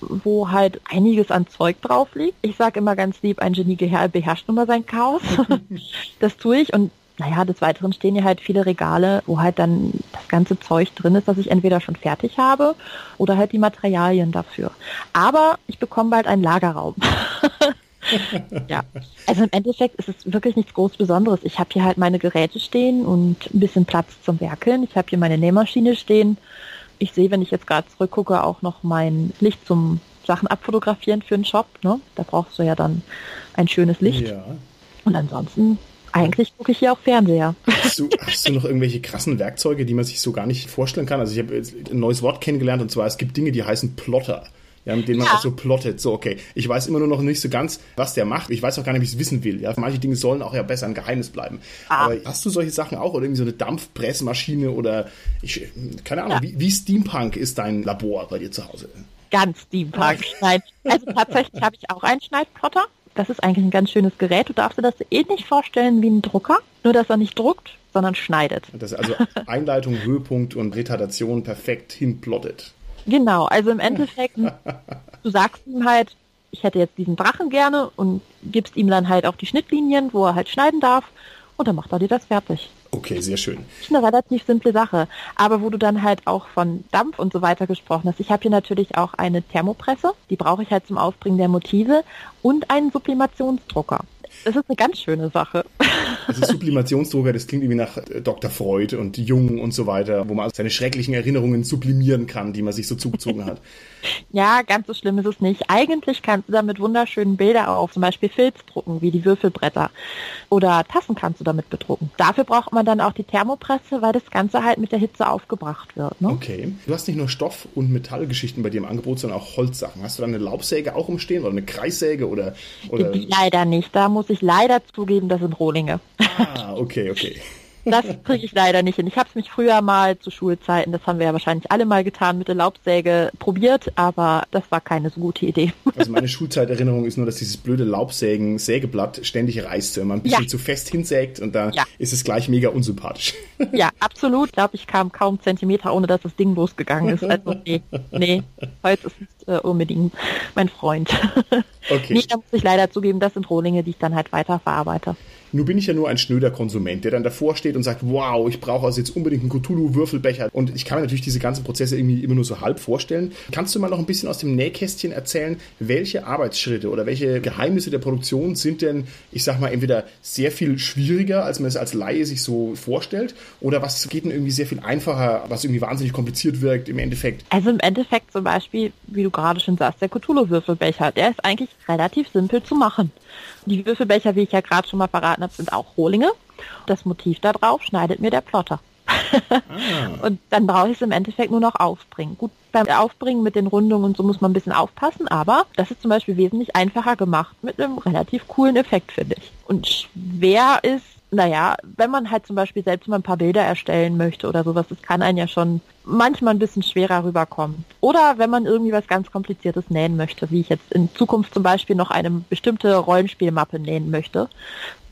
wo halt einiges an Zeug drauf liegt. Ich sage immer ganz lieb, ein Genie beherrscht nun mal sein Chaos. das tue ich und naja, des Weiteren stehen hier halt viele Regale, wo halt dann das ganze Zeug drin ist, das ich entweder schon fertig habe oder halt die Materialien dafür. Aber ich bekomme bald einen Lagerraum. ja, also im Endeffekt ist es wirklich nichts groß Besonderes. Ich habe hier halt meine Geräte stehen und ein bisschen Platz zum Werkeln. Ich habe hier meine Nähmaschine stehen. Ich sehe, wenn ich jetzt gerade zurückgucke, auch noch mein Licht zum Sachen abfotografieren für einen Shop. Ne? Da brauchst du ja dann ein schönes Licht. Ja. Und ansonsten eigentlich gucke ich hier auch Fernseher. Hast du, hast du noch irgendwelche krassen Werkzeuge, die man sich so gar nicht vorstellen kann? Also ich habe ein neues Wort kennengelernt und zwar es gibt Dinge, die heißen Plotter ja, mit denen man ja. auch so plottet. So, okay. Ich weiß immer nur noch nicht so ganz, was der macht. Ich weiß auch gar nicht, wie ich es wissen will. Ja, manche Dinge sollen auch ja besser ein Geheimnis bleiben. Ah. Aber hast du solche Sachen auch oder irgendwie so eine Dampfpressmaschine oder ich, keine Ahnung, ja. wie, wie Steampunk ist dein Labor bei dir zu Hause? Ganz Steampunk. Nein. Also tatsächlich habe ich auch einen Schneidplotter. Das ist eigentlich ein ganz schönes Gerät. Du darfst dir das ähnlich vorstellen wie ein Drucker, nur dass er nicht druckt, sondern schneidet. Das ist also Einleitung, Höhepunkt und Retardation perfekt hinplottet. Genau, also im Endeffekt, du sagst ihm halt, ich hätte jetzt diesen Drachen gerne und gibst ihm dann halt auch die Schnittlinien, wo er halt schneiden darf und dann macht er dir das fertig. Okay, sehr schön. Das ist eine relativ simple Sache. Aber wo du dann halt auch von Dampf und so weiter gesprochen hast, ich habe hier natürlich auch eine Thermopresse, die brauche ich halt zum Aufbringen der Motive und einen Sublimationsdrucker. Das ist eine ganz schöne Sache. Also Sublimationsdrucker, das klingt irgendwie nach äh, Dr. Freud und Jung und so weiter, wo man seine schrecklichen Erinnerungen sublimieren kann, die man sich so zugezogen hat. Ja, ganz so schlimm ist es nicht. Eigentlich kannst du damit wunderschönen Bilder auf, zum Beispiel Filz drucken, wie die Würfelbretter. Oder Tassen kannst du damit bedrucken. Dafür braucht man dann auch die Thermopresse, weil das Ganze halt mit der Hitze aufgebracht wird. Ne? Okay. Du hast nicht nur Stoff- und Metallgeschichten bei dir im Angebot, sondern auch Holzsachen. Hast du da eine Laubsäge auch umstehen oder eine Kreissäge oder? oder? Leider nicht. Da muss ich leider zugeben, das sind Rohlinge. Ah, okay, okay. Das kriege ich leider nicht hin. Ich habe es mich früher mal zu Schulzeiten, das haben wir ja wahrscheinlich alle mal getan, mit der Laubsäge probiert, aber das war keine so gute Idee. Also meine Schulzeiterinnerung ist nur, dass dieses blöde Laubsägen-Sägeblatt ständig reißt, wenn man ein bisschen ja. zu fest hinsägt und da ja. ist es gleich mega unsympathisch. Ja, absolut. Ich glaube, ich kam kaum Zentimeter, ohne dass das Ding losgegangen ist. Also nee, nee, Holz ist nicht äh, unbedingt mein Freund. Okay. Nee, da muss ich leider zugeben, das sind Rohlinge, die ich dann halt weiter Nun bin ich ja nur ein schnöder Konsument, der dann davor steht und sagt, wow, ich brauche also jetzt unbedingt einen Cthulhu-Würfelbecher. Und ich kann mir natürlich diese ganzen Prozesse irgendwie immer nur so halb vorstellen. Kannst du mal noch ein bisschen aus dem Nähkästchen erzählen, welche Arbeitsschritte oder welche Geheimnisse der Produktion sind denn, ich sag mal, entweder sehr viel schwieriger, als man es als Laie sich so vorstellt, oder was geht denn irgendwie sehr viel einfacher, was irgendwie wahnsinnig kompliziert wirkt im Endeffekt? Also im Endeffekt zum Beispiel, wie du gerade schon sagst, der Cthulhu-Würfelbecher, der ist eigentlich relativ simpel zu machen. Die Würfelbecher, wie ich ja gerade schon mal verraten habe, sind auch Rohlinge. Das Motiv da drauf schneidet mir der Plotter. Ah. und dann brauche ich es im Endeffekt nur noch aufbringen. Gut, beim Aufbringen mit den Rundungen und so muss man ein bisschen aufpassen, aber das ist zum Beispiel wesentlich einfacher gemacht mit einem relativ coolen Effekt, finde ich. Und schwer ist naja, wenn man halt zum Beispiel selbst mal ein paar Bilder erstellen möchte oder sowas, das kann einen ja schon manchmal ein bisschen schwerer rüberkommen. Oder wenn man irgendwie was ganz Kompliziertes nähen möchte, wie ich jetzt in Zukunft zum Beispiel noch eine bestimmte Rollenspielmappe nähen möchte.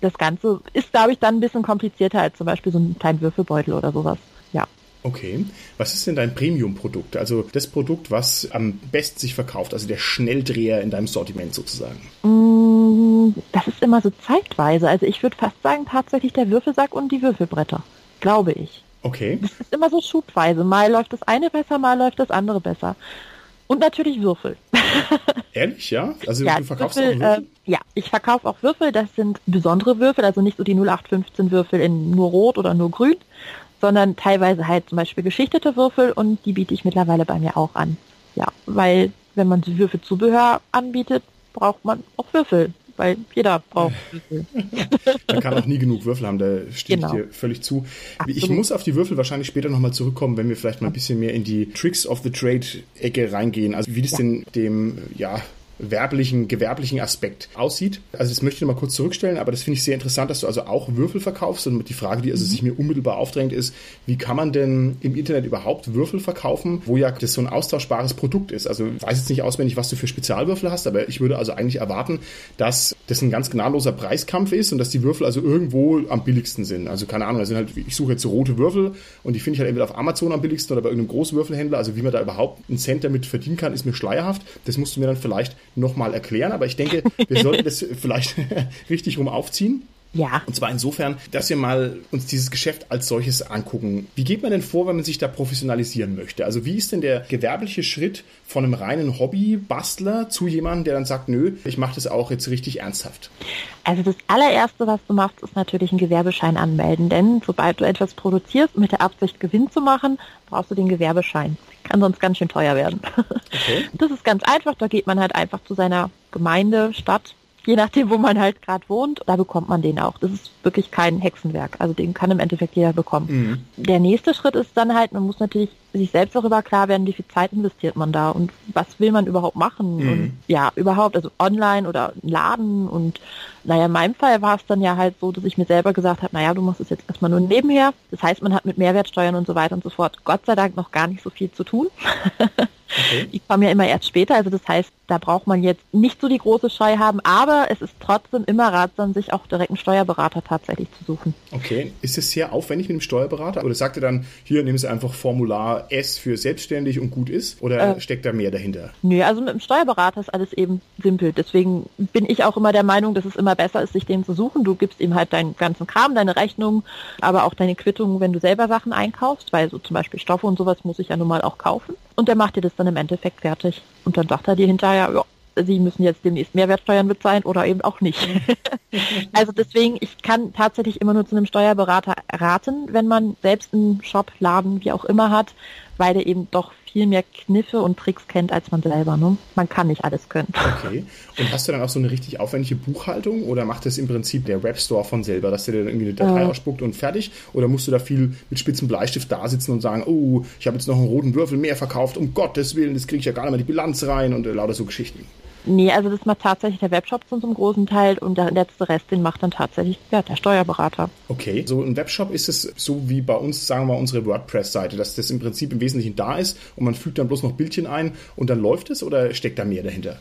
Das Ganze ist, glaube ich, dann ein bisschen komplizierter als zum Beispiel so ein kleinen Würfelbeutel oder sowas. Ja. Okay. Was ist denn dein Premium-Produkt? Also das Produkt, was am besten sich verkauft, also der Schnelldreher in deinem Sortiment sozusagen? Mm, das ist immer so zeitweise. Also ich würde fast sagen, tatsächlich der Würfelsack und die Würfelbretter. Glaube ich. Okay. Das ist immer so schubweise. Mal läuft das eine besser, mal läuft das andere besser. Und natürlich Würfel. Ehrlich, ja? Also ja, du verkaufst Würfel, auch Würfel? Äh, ja, ich verkaufe auch Würfel. Das sind besondere Würfel, also nicht so die 0815 Würfel in nur rot oder nur grün, sondern teilweise halt zum Beispiel geschichtete Würfel und die biete ich mittlerweile bei mir auch an. Ja, weil wenn man Würfelzubehör anbietet, braucht man auch Würfel, weil jeder braucht Würfel. man kann auch nie genug Würfel haben, da stimme genau. ich dir völlig zu. Absolut. Ich muss auf die Würfel wahrscheinlich später nochmal zurückkommen, wenn wir vielleicht mal ein bisschen mehr in die Tricks of the Trade Ecke reingehen. Also wie das ja. denn dem, ja, werblichen, gewerblichen Aspekt aussieht. Also das möchte ich noch mal kurz zurückstellen, aber das finde ich sehr interessant, dass du also auch Würfel verkaufst und die Frage, die also mhm. sich mir unmittelbar aufdrängt, ist, wie kann man denn im Internet überhaupt Würfel verkaufen, wo ja das so ein austauschbares Produkt ist? Also ich weiß jetzt nicht auswendig, was du für Spezialwürfel hast, aber ich würde also eigentlich erwarten, dass das ein ganz gnadenloser Preiskampf ist und dass die Würfel also irgendwo am billigsten sind. Also keine Ahnung, also halt, ich suche jetzt rote Würfel und die finde ich halt entweder auf Amazon am billigsten oder bei irgendeinem Großwürfelhändler. Also wie man da überhaupt einen Cent damit verdienen kann, ist mir schleierhaft. Das musst du mir dann vielleicht nochmal erklären, aber ich denke, wir sollten das vielleicht richtig rum aufziehen. Ja. Und zwar insofern, dass wir mal uns dieses Geschäft als solches angucken. Wie geht man denn vor, wenn man sich da professionalisieren möchte? Also wie ist denn der gewerbliche Schritt von einem reinen Hobby-Bastler zu jemandem, der dann sagt, nö, ich mache das auch jetzt richtig ernsthaft? Also das allererste, was du machst, ist natürlich einen Gewerbeschein anmelden. Denn sobald du etwas produzierst mit der Absicht, Gewinn zu machen, brauchst du den Gewerbeschein. Kann sonst ganz schön teuer werden. Okay. Das ist ganz einfach. Da geht man halt einfach zu seiner Gemeinde, Stadt, je nachdem, wo man halt gerade wohnt, da bekommt man den auch. Das ist wirklich kein Hexenwerk. Also den kann im Endeffekt jeder bekommen. Mhm. Der nächste Schritt ist dann halt, man muss natürlich sich selbst darüber klar werden, wie viel Zeit investiert man da und was will man überhaupt machen mhm. und ja, überhaupt, also online oder Laden und naja, in meinem Fall war es dann ja halt so, dass ich mir selber gesagt habe, naja, du machst es jetzt erstmal nur nebenher. Das heißt, man hat mit Mehrwertsteuern und so weiter und so fort Gott sei Dank noch gar nicht so viel zu tun. Okay. Die kommen ja immer erst später, also das heißt, da braucht man jetzt nicht so die große Scheu haben, aber es ist trotzdem immer ratsam, sich auch direkt einen Steuerberater tatsächlich zu suchen. Okay, ist es sehr aufwendig mit dem Steuerberater oder sagt er dann, hier nehmen Sie einfach Formular S für selbstständig und gut ist oder äh, steckt da mehr dahinter? Nö, also mit dem Steuerberater ist alles eben simpel, deswegen bin ich auch immer der Meinung, dass es immer besser ist, sich den zu suchen. Du gibst ihm halt deinen ganzen Kram, deine Rechnung, aber auch deine Quittung, wenn du selber Sachen einkaufst, weil so zum Beispiel Stoffe und sowas muss ich ja nun mal auch kaufen und der macht dir das dann im Endeffekt fertig. Und dann sagt er dir hinterher, ja, Sie müssen jetzt demnächst Mehrwertsteuern bezahlen oder eben auch nicht. also deswegen, ich kann tatsächlich immer nur zu einem Steuerberater raten, wenn man selbst einen Shop, Laden, wie auch immer hat, weil der eben doch viel mehr Kniffe und Tricks kennt als man selber. Ne? Man kann nicht alles können. Okay. Und hast du dann auch so eine richtig aufwendige Buchhaltung oder macht das im Prinzip der Webstore von selber, dass der dann irgendwie eine Datei äh. ausspuckt und fertig? Oder musst du da viel mit spitzen Bleistift da sitzen und sagen, oh, ich habe jetzt noch einen roten Würfel mehr verkauft, um Gottes Willen, das kriege ich ja gar nicht mehr die Bilanz rein und äh, lauter so Geschichten? Nee, also das macht tatsächlich der Webshop zu einem großen Teil und der letzte Rest, den macht dann tatsächlich ja, der Steuerberater. Okay, so ein Webshop ist es so wie bei uns, sagen wir mal, unsere WordPress-Seite, dass das im Prinzip im Wesentlichen da ist und man fügt dann bloß noch Bildchen ein und dann läuft es oder steckt da mehr dahinter?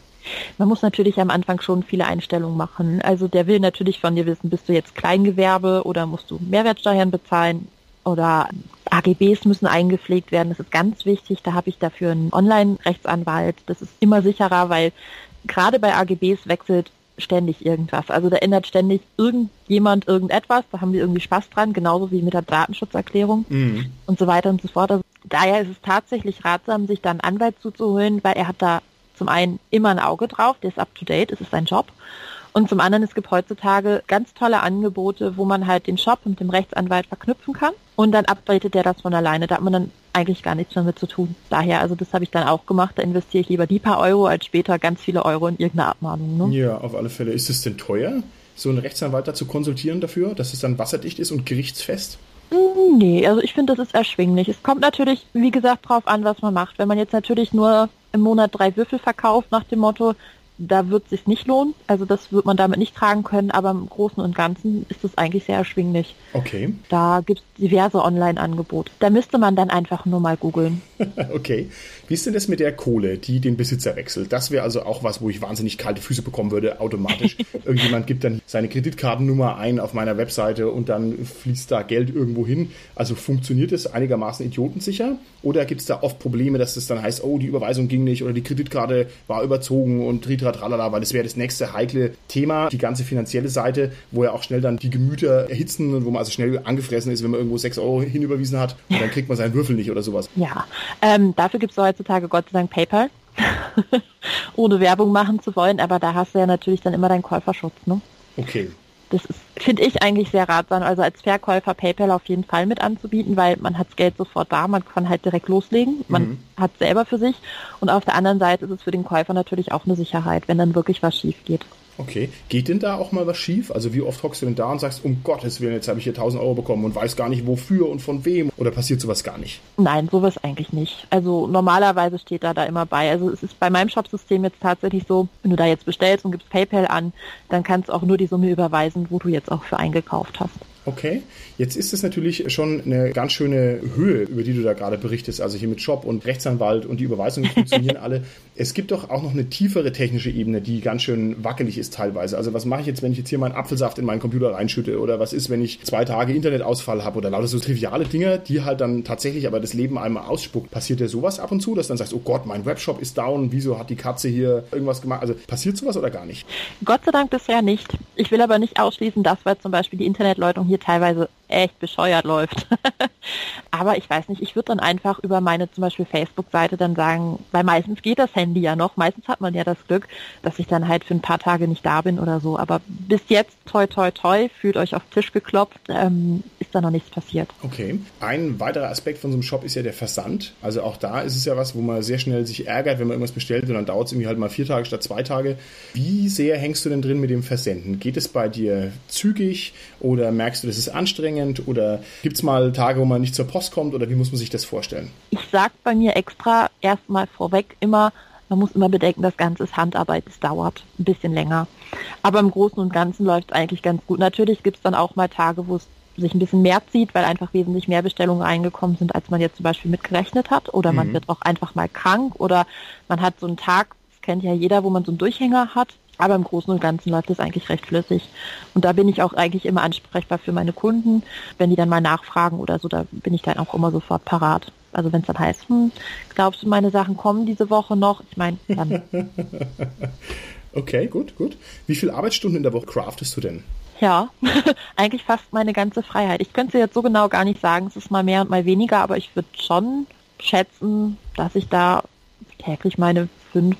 Man muss natürlich am Anfang schon viele Einstellungen machen. Also der will natürlich von dir wissen, bist du jetzt Kleingewerbe oder musst du Mehrwertsteuern bezahlen oder AGBs müssen eingepflegt werden. Das ist ganz wichtig. Da habe ich dafür einen Online-Rechtsanwalt. Das ist immer sicherer, weil gerade bei AGBs wechselt ständig irgendwas. Also da ändert ständig irgendjemand irgendetwas, da haben wir irgendwie Spaß dran, genauso wie mit der Datenschutzerklärung mhm. und so weiter und so fort. Also daher ist es tatsächlich ratsam, sich da einen Anwalt zuzuholen, weil er hat da zum einen immer ein Auge drauf, der ist up to date, es ist sein Job. Und zum anderen, es gibt heutzutage ganz tolle Angebote, wo man halt den Shop mit dem Rechtsanwalt verknüpfen kann und dann updatet der das von alleine. Da hat man dann eigentlich gar nichts damit zu tun. Daher, also das habe ich dann auch gemacht. Da investiere ich lieber die paar Euro, als später ganz viele Euro in irgendeine Abmahnung. Ne? Ja, auf alle Fälle. Ist es denn teuer, so einen Rechtsanwalt da zu konsultieren dafür, dass es dann wasserdicht ist und gerichtsfest? Mm, nee, also ich finde, das ist erschwinglich. Es kommt natürlich, wie gesagt, drauf an, was man macht. Wenn man jetzt natürlich nur im Monat drei Würfel verkauft nach dem Motto, da wird es sich nicht lohnen. Also das wird man damit nicht tragen können, aber im Großen und Ganzen ist es eigentlich sehr erschwinglich. Okay. Da gibt es diverse Online-Angebote. Da müsste man dann einfach nur mal googeln. okay. Wie ist denn das mit der Kohle, die den Besitzer wechselt? Das wäre also auch was, wo ich wahnsinnig kalte Füße bekommen würde, automatisch. Irgendjemand gibt dann seine Kreditkartennummer ein auf meiner Webseite und dann fließt da Geld irgendwo hin. Also funktioniert es einigermaßen idiotensicher? Oder gibt es da oft Probleme, dass es dann heißt, oh, die Überweisung ging nicht oder die Kreditkarte war überzogen und tritra tralala, weil das wäre das nächste heikle Thema, die ganze finanzielle Seite, wo ja auch schnell dann die Gemüter erhitzen und wo man also schnell angefressen ist, wenn man irgendwo 6 Euro hinüberwiesen hat und dann kriegt man seinen Würfel nicht oder sowas. Ja, ähm, dafür gibt es heutzutage Gott sei Dank PayPal. Ohne Werbung machen zu wollen, aber da hast du ja natürlich dann immer deinen Käuferschutz, ne? Okay. Das finde ich eigentlich sehr ratsam. Also als Verkäufer PayPal auf jeden Fall mit anzubieten, weil man hat das Geld sofort da, man kann halt direkt loslegen, man mhm. hat selber für sich. Und auf der anderen Seite ist es für den Käufer natürlich auch eine Sicherheit, wenn dann wirklich was schief geht. Okay. Geht denn da auch mal was schief? Also wie oft hockst du denn da und sagst, um Gottes Willen, jetzt habe ich hier 1000 Euro bekommen und weiß gar nicht wofür und von wem? Oder passiert sowas gar nicht? Nein, sowas eigentlich nicht. Also normalerweise steht da da immer bei. Also es ist bei meinem Shopsystem jetzt tatsächlich so, wenn du da jetzt bestellst und gibst PayPal an, dann kannst du auch nur die Summe überweisen, wo du jetzt auch für eingekauft hast. Okay, jetzt ist es natürlich schon eine ganz schöne Höhe, über die du da gerade berichtest. Also hier mit Shop und Rechtsanwalt und die Überweisungen funktionieren alle. Es gibt doch auch noch eine tiefere technische Ebene, die ganz schön wackelig ist teilweise. Also was mache ich jetzt, wenn ich jetzt hier meinen Apfelsaft in meinen Computer reinschütte? Oder was ist, wenn ich zwei Tage Internetausfall habe? Oder lauter so triviale Dinge, die halt dann tatsächlich aber das Leben einmal ausspuckt. Passiert dir sowas ab und zu, dass dann sagst, oh Gott, mein Webshop ist down, wieso hat die Katze hier irgendwas gemacht? Also passiert sowas oder gar nicht? Gott sei Dank bisher nicht. Ich will aber nicht ausschließen, dass wir zum Beispiel die Internetleitung hier teilweise echt bescheuert läuft. Aber ich weiß nicht, ich würde dann einfach über meine zum Beispiel Facebook-Seite dann sagen, weil meistens geht das Handy ja noch, meistens hat man ja das Glück, dass ich dann halt für ein paar Tage nicht da bin oder so. Aber bis jetzt, toi toi toi, fühlt euch auf den Tisch geklopft, ähm, ist da noch nichts passiert. Okay. Ein weiterer Aspekt von so einem Shop ist ja der Versand. Also auch da ist es ja was, wo man sehr schnell sich ärgert, wenn man irgendwas bestellt und dann dauert es irgendwie halt mal vier Tage statt zwei Tage. Wie sehr hängst du denn drin mit dem Versenden? Geht es bei dir zügig oder merkst du, das ist anstrengend oder gibt es mal Tage, wo man nicht zur Post kommt oder wie muss man sich das vorstellen? Ich sage bei mir extra erstmal vorweg immer, man muss immer bedenken, das Ganze ist Handarbeit, es dauert ein bisschen länger. Aber im Großen und Ganzen läuft es eigentlich ganz gut. Natürlich gibt es dann auch mal Tage, wo es sich ein bisschen mehr zieht, weil einfach wesentlich mehr Bestellungen reingekommen sind, als man jetzt zum Beispiel mitgerechnet hat. Oder mhm. man wird auch einfach mal krank oder man hat so einen Tag, das kennt ja jeder, wo man so einen Durchhänger hat. Aber im Großen und Ganzen läuft es eigentlich recht flüssig. Und da bin ich auch eigentlich immer ansprechbar für meine Kunden. Wenn die dann mal nachfragen oder so, da bin ich dann auch immer sofort parat. Also wenn es dann heißt, hm, glaubst du, meine Sachen kommen diese Woche noch? Ich meine, dann. okay, gut, gut. Wie viele Arbeitsstunden in der Woche craftest du denn? Ja, eigentlich fast meine ganze Freiheit. Ich könnte jetzt so genau gar nicht sagen, es ist mal mehr und mal weniger, aber ich würde schon schätzen, dass ich da täglich meine fünf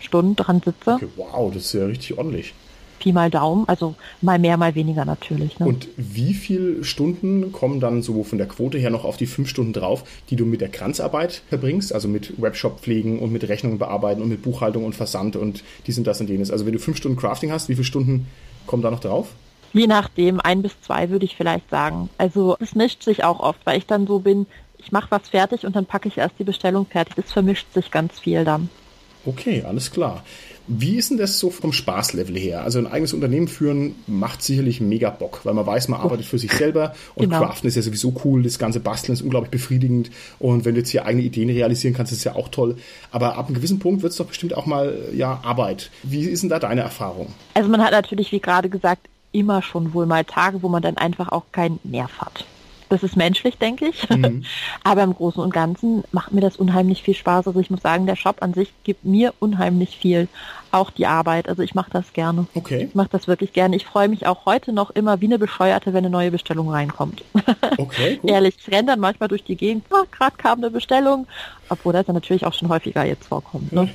Stunden dran sitze. Okay, wow, das ist ja richtig ordentlich. Pi mal Daumen, also mal mehr, mal weniger natürlich. Ne? Und wie viele Stunden kommen dann so von der Quote her noch auf die fünf Stunden drauf, die du mit der Kranzarbeit verbringst, also mit Webshop pflegen und mit Rechnungen bearbeiten und mit Buchhaltung und Versand und dies und das und jenes. Also wenn du fünf Stunden Crafting hast, wie viele Stunden kommen da noch drauf? Je nachdem, ein bis zwei würde ich vielleicht sagen. Also es mischt sich auch oft, weil ich dann so bin, ich mache was fertig und dann packe ich erst die Bestellung fertig. Das vermischt sich ganz viel dann. Okay, alles klar. Wie ist denn das so vom Spaßlevel her? Also ein eigenes Unternehmen führen macht sicherlich mega Bock, weil man weiß, man arbeitet für sich selber und genau. Craften ist ja sowieso cool, das ganze Basteln ist unglaublich befriedigend und wenn du jetzt hier eigene Ideen realisieren kannst, ist ja auch toll. Aber ab einem gewissen Punkt wird es doch bestimmt auch mal ja Arbeit. Wie ist denn da deine Erfahrung? Also man hat natürlich, wie gerade gesagt, immer schon wohl mal Tage, wo man dann einfach auch keinen Nerv hat. Das ist menschlich, denke ich. Mhm. Aber im Großen und Ganzen macht mir das unheimlich viel Spaß. Also ich muss sagen, der Shop an sich gibt mir unheimlich viel. Auch die Arbeit. Also ich mache das gerne. Okay. Ich mache das wirklich gerne. Ich freue mich auch heute noch immer wie eine Bescheuerte, wenn eine neue Bestellung reinkommt. Okay. Gut. Ehrlich, ich renne dann manchmal durch die Gegend. Oh, gerade kam eine Bestellung. Obwohl das dann natürlich auch schon häufiger jetzt vorkommt. Ne?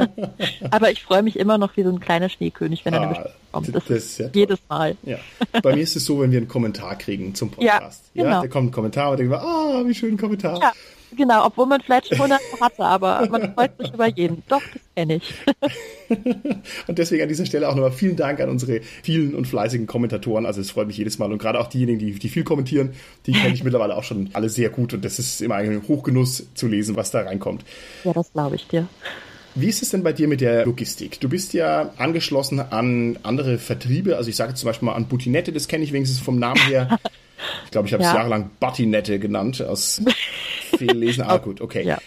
Aber ich freue mich immer noch wie so ein kleiner Schneekönig, wenn ah, eine Bestellung kommt. Das, das ja jedes Mal. Ja. Bei mir ist es so, wenn wir einen Kommentar kriegen zum Podcast. Ja, genau. ja da kommt ein Kommentar und denken wir, ah, wie schön ein Kommentar. Ja. Genau, obwohl man vielleicht schon 100 hatte, aber man freut sich über jeden. Doch, das kenne ich. und deswegen an dieser Stelle auch nochmal vielen Dank an unsere vielen und fleißigen Kommentatoren. Also es freut mich jedes Mal und gerade auch diejenigen, die, die viel kommentieren, die kenne ich mittlerweile auch schon alle sehr gut und das ist immer ein Hochgenuss zu lesen, was da reinkommt. Ja, das glaube ich dir. Wie ist es denn bei dir mit der Logistik? Du bist ja angeschlossen an andere Vertriebe. Also ich sage zum Beispiel mal an Butinette, das kenne ich wenigstens vom Namen her. Ich glaube, ich habe es ja. jahrelang Buttinette genannt aus Fehllesen. Ah, gut, okay. Ja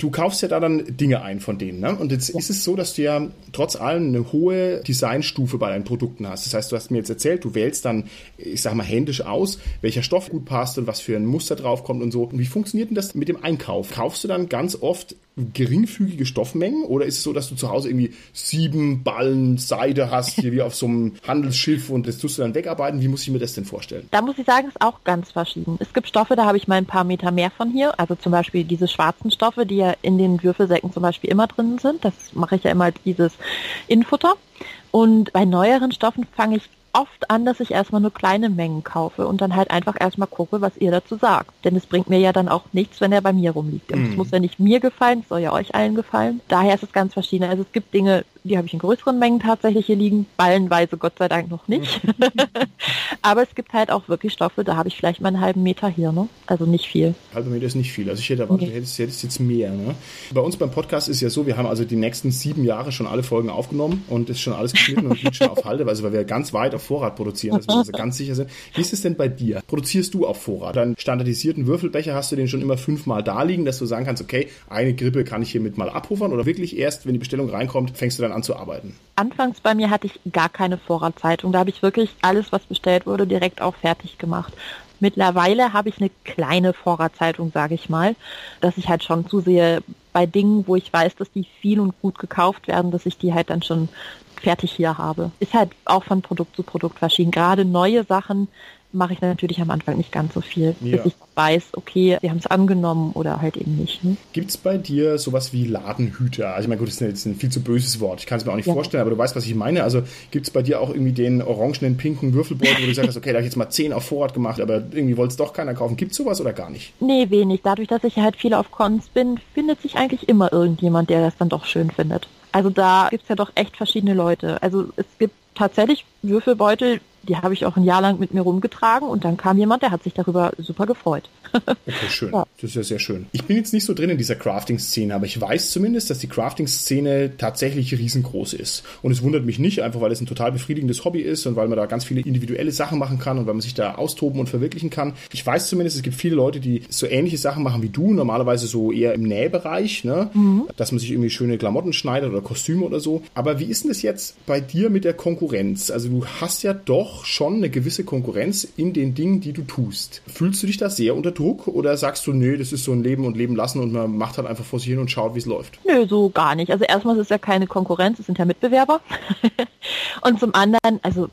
du kaufst ja da dann Dinge ein von denen. Ne? Und jetzt ist es so, dass du ja trotz allem eine hohe Designstufe bei deinen Produkten hast. Das heißt, du hast mir jetzt erzählt, du wählst dann, ich sag mal, händisch aus, welcher Stoff gut passt und was für ein Muster draufkommt und so. Und wie funktioniert denn das mit dem Einkauf? Kaufst du dann ganz oft geringfügige Stoffmengen oder ist es so, dass du zu Hause irgendwie sieben Ballen Seide hast, hier wie auf so einem Handelsschiff und das tust du dann wegarbeiten? Wie muss ich mir das denn vorstellen? Da muss ich sagen, ist auch ganz verschieden. Es gibt Stoffe, da habe ich mal ein paar Meter mehr von hier. Also zum Beispiel diese schwarzen Stoffe, die ja in den Würfelsäcken zum Beispiel immer drin sind. Das mache ich ja immer als dieses Infutter. Und bei neueren Stoffen fange ich oft an, dass ich erstmal nur kleine Mengen kaufe und dann halt einfach erstmal gucke, was ihr dazu sagt. Denn es bringt mir ja dann auch nichts, wenn er bei mir rumliegt. Und es mm. muss ja nicht mir gefallen, es soll ja euch allen gefallen. Daher ist es ganz verschieden. Also es gibt Dinge, die habe ich in größeren Mengen tatsächlich hier liegen, ballenweise Gott sei Dank noch nicht. Aber es gibt halt auch wirklich Stoffe, da habe ich vielleicht mal einen halben Meter hier, ne? Also nicht viel. Halber Meter ist nicht viel. Also ich hätte erwartet, nee. du hättest, hättest jetzt mehr, ne? Bei uns beim Podcast ist ja so, wir haben also die nächsten sieben Jahre schon alle Folgen aufgenommen und ist schon alles geschnitten und liegt schon auf Halde, also weil wir ganz weit auf Vorrat produzieren, dass wir also ganz sicher sind. Wie ist es denn bei dir? Produzierst du auf Vorrat? Deinen standardisierten Würfelbecher hast du den schon immer fünfmal da liegen, dass du sagen kannst, okay, eine Grippe kann ich hiermit mal abpuffern oder wirklich erst, wenn die Bestellung reinkommt, fängst du dann an zu arbeiten? Anfangs bei mir hatte ich gar keine Vorratszeitung. Da habe ich wirklich alles, was bestellt wurde, direkt auch fertig gemacht. Mittlerweile habe ich eine kleine Vorratszeitung, sage ich mal, dass ich halt schon zusehe bei Dingen, wo ich weiß, dass die viel und gut gekauft werden, dass ich die halt dann schon fertig hier habe. Ist halt auch von Produkt zu Produkt verschieden. Gerade neue Sachen mache ich natürlich am Anfang nicht ganz so viel, ja. bis ich weiß, okay, sie haben es angenommen oder halt eben nicht. Ne? Gibt es bei dir sowas wie Ladenhüter? Also ich meine, gut, das ist jetzt ein viel zu böses Wort. Ich kann es mir auch nicht ja. vorstellen, aber du weißt, was ich meine. Also gibt es bei dir auch irgendwie den orangenen, pinken Würfelbeutel, wo du sagst, okay, da habe ich jetzt mal zehn auf Vorrat gemacht, aber irgendwie wollte es doch keiner kaufen. Gibt es sowas oder gar nicht? Nee, wenig. Dadurch, dass ich halt viel auf Cons bin, findet sich eigentlich immer irgendjemand, der das dann doch schön findet. Also da gibt es ja doch echt verschiedene Leute. Also es gibt tatsächlich Würfelbeutel, die habe ich auch ein Jahr lang mit mir rumgetragen und dann kam jemand, der hat sich darüber super gefreut. Okay, schön. Ja. Das ist ja sehr schön. Ich bin jetzt nicht so drin in dieser Crafting-Szene, aber ich weiß zumindest, dass die Crafting-Szene tatsächlich riesengroß ist. Und es wundert mich nicht, einfach weil es ein total befriedigendes Hobby ist und weil man da ganz viele individuelle Sachen machen kann und weil man sich da austoben und verwirklichen kann. Ich weiß zumindest, es gibt viele Leute, die so ähnliche Sachen machen wie du, normalerweise so eher im Nähbereich, ne? Mhm. dass man sich irgendwie schöne Klamotten schneidet oder Kostüme oder so. Aber wie ist denn das jetzt bei dir mit der Konkurrenz? Also du hast ja doch schon eine gewisse Konkurrenz in den Dingen, die du tust. Fühlst du dich da sehr unter Druck oder sagst du, nö, das ist so ein Leben und Leben lassen und man macht halt einfach vor sich hin und schaut, wie es läuft? Nö, so gar nicht. Also erstmal ist es ja keine Konkurrenz, es sind ja Mitbewerber. und zum anderen, also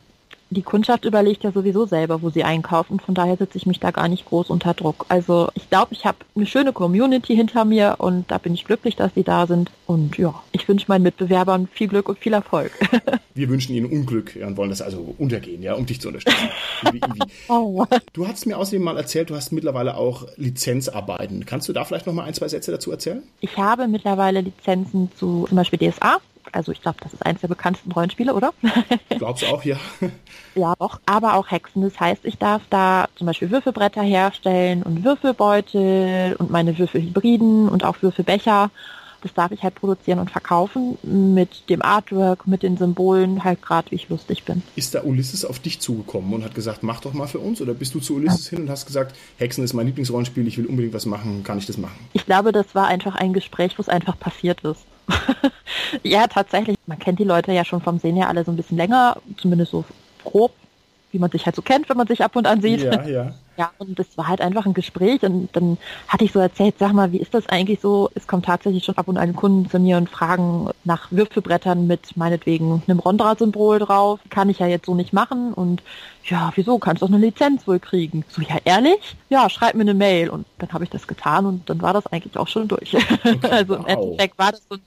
die Kundschaft überlegt ja sowieso selber, wo sie einkaufen. Von daher setze ich mich da gar nicht groß unter Druck. Also ich glaube, ich habe eine schöne Community hinter mir und da bin ich glücklich, dass sie da sind. Und ja, ich wünsche meinen Mitbewerbern viel Glück und viel Erfolg. Wir wünschen ihnen Unglück und wollen das also untergehen, ja, um dich zu unterstützen. oh. Du hast mir außerdem mal erzählt, du hast mittlerweile auch Lizenzarbeiten. Kannst du da vielleicht noch mal ein, zwei Sätze dazu erzählen? Ich habe mittlerweile Lizenzen zu zum Beispiel DSA, also ich glaube, das ist eines der bekanntesten Rollenspiele, oder? Glaubst du auch, ja. ja, doch. Aber auch Hexen. Das heißt, ich darf da zum Beispiel Würfelbretter herstellen und Würfelbeutel und meine Würfelhybriden und auch Würfelbecher. Das darf ich halt produzieren und verkaufen mit dem Artwork, mit den Symbolen, halt gerade wie ich lustig bin. Ist da Ulysses auf dich zugekommen und hat gesagt, mach doch mal für uns? Oder bist du zu Ulysses ja. hin und hast gesagt, Hexen ist mein Lieblingsrollenspiel, ich will unbedingt was machen, kann ich das machen? Ich glaube, das war einfach ein Gespräch, wo es einfach passiert ist. ja, tatsächlich. Man kennt die Leute ja schon vom Sehen her alle so ein bisschen länger, zumindest so grob, wie man sich halt so kennt, wenn man sich ab und an sieht. Ja, ja. Ja, und das war halt einfach ein Gespräch und dann hatte ich so erzählt, sag mal, wie ist das eigentlich so? Es kommt tatsächlich schon ab und an Kunden zu mir und fragen nach Würfelbrettern mit meinetwegen einem Rondra-Symbol drauf. Kann ich ja jetzt so nicht machen und ja, wieso? Kannst du doch eine Lizenz wohl kriegen? So, ja, ehrlich? Ja, schreib mir eine Mail und dann habe ich das getan und dann war das eigentlich auch schon durch. Okay, also im wow. Endeffekt war das so,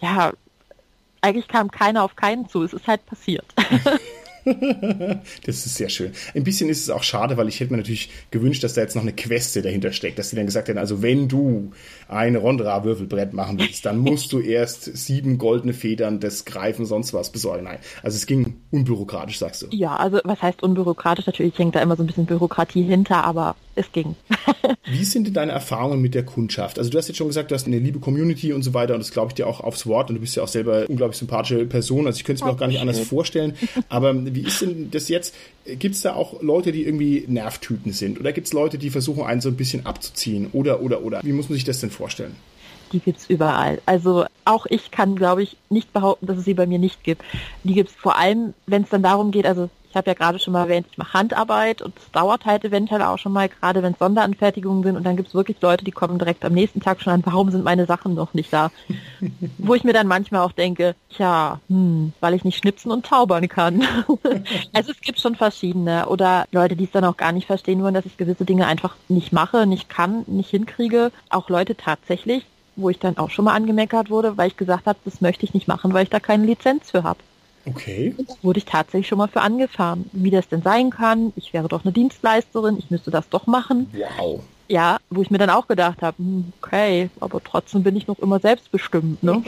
ja, eigentlich kam keiner auf keinen zu. Es ist halt passiert. das ist sehr schön. Ein bisschen ist es auch schade, weil ich hätte mir natürlich gewünscht, dass da jetzt noch eine Queste dahinter steckt, dass sie dann gesagt hätten, also wenn du ein Rondra-Würfelbrett machen willst, dann musst du erst sieben goldene Federn des Greifen sonst was besorgen. Nein, also es ging unbürokratisch, sagst du. Ja, also was heißt unbürokratisch? Natürlich hängt da immer so ein bisschen Bürokratie hinter, aber es ging. Wie sind denn deine Erfahrungen mit der Kundschaft? Also du hast jetzt schon gesagt, du hast eine liebe Community und so weiter und das glaube ich dir auch aufs Wort und du bist ja auch selber unglaublich sympathische Person, also ich könnte es mir auch gar nicht anders vorstellen. Aber wie ist denn das jetzt? Gibt es da auch Leute, die irgendwie Nervtüten sind? Oder gibt es Leute, die versuchen, einen so ein bisschen abzuziehen? Oder, oder, oder? Wie muss man sich das denn vorstellen? Die gibt es überall. Also auch ich kann, glaube ich, nicht behaupten, dass es sie bei mir nicht gibt. Die gibt es vor allem, wenn es dann darum geht, also ich habe ja gerade schon mal erwähnt, ich mache Handarbeit und es dauert halt eventuell auch schon mal, gerade wenn es Sonderanfertigungen sind und dann gibt es wirklich Leute, die kommen direkt am nächsten Tag schon an, warum sind meine Sachen noch nicht da? Wo ich mir dann manchmal auch denke, tja, hm, weil ich nicht schnipsen und taubern kann. also es gibt schon verschiedene oder Leute, die es dann auch gar nicht verstehen wollen, dass ich gewisse Dinge einfach nicht mache, nicht kann, nicht hinkriege. Auch Leute tatsächlich, wo ich dann auch schon mal angemeckert wurde, weil ich gesagt habe, das möchte ich nicht machen, weil ich da keine Lizenz für habe. Okay. Da wurde ich tatsächlich schon mal für angefahren, wie das denn sein kann. Ich wäre doch eine Dienstleisterin, ich müsste das doch machen. Wow. Ja, wo ich mir dann auch gedacht habe, hm, okay, aber trotzdem bin ich noch immer selbstbestimmt. Ne?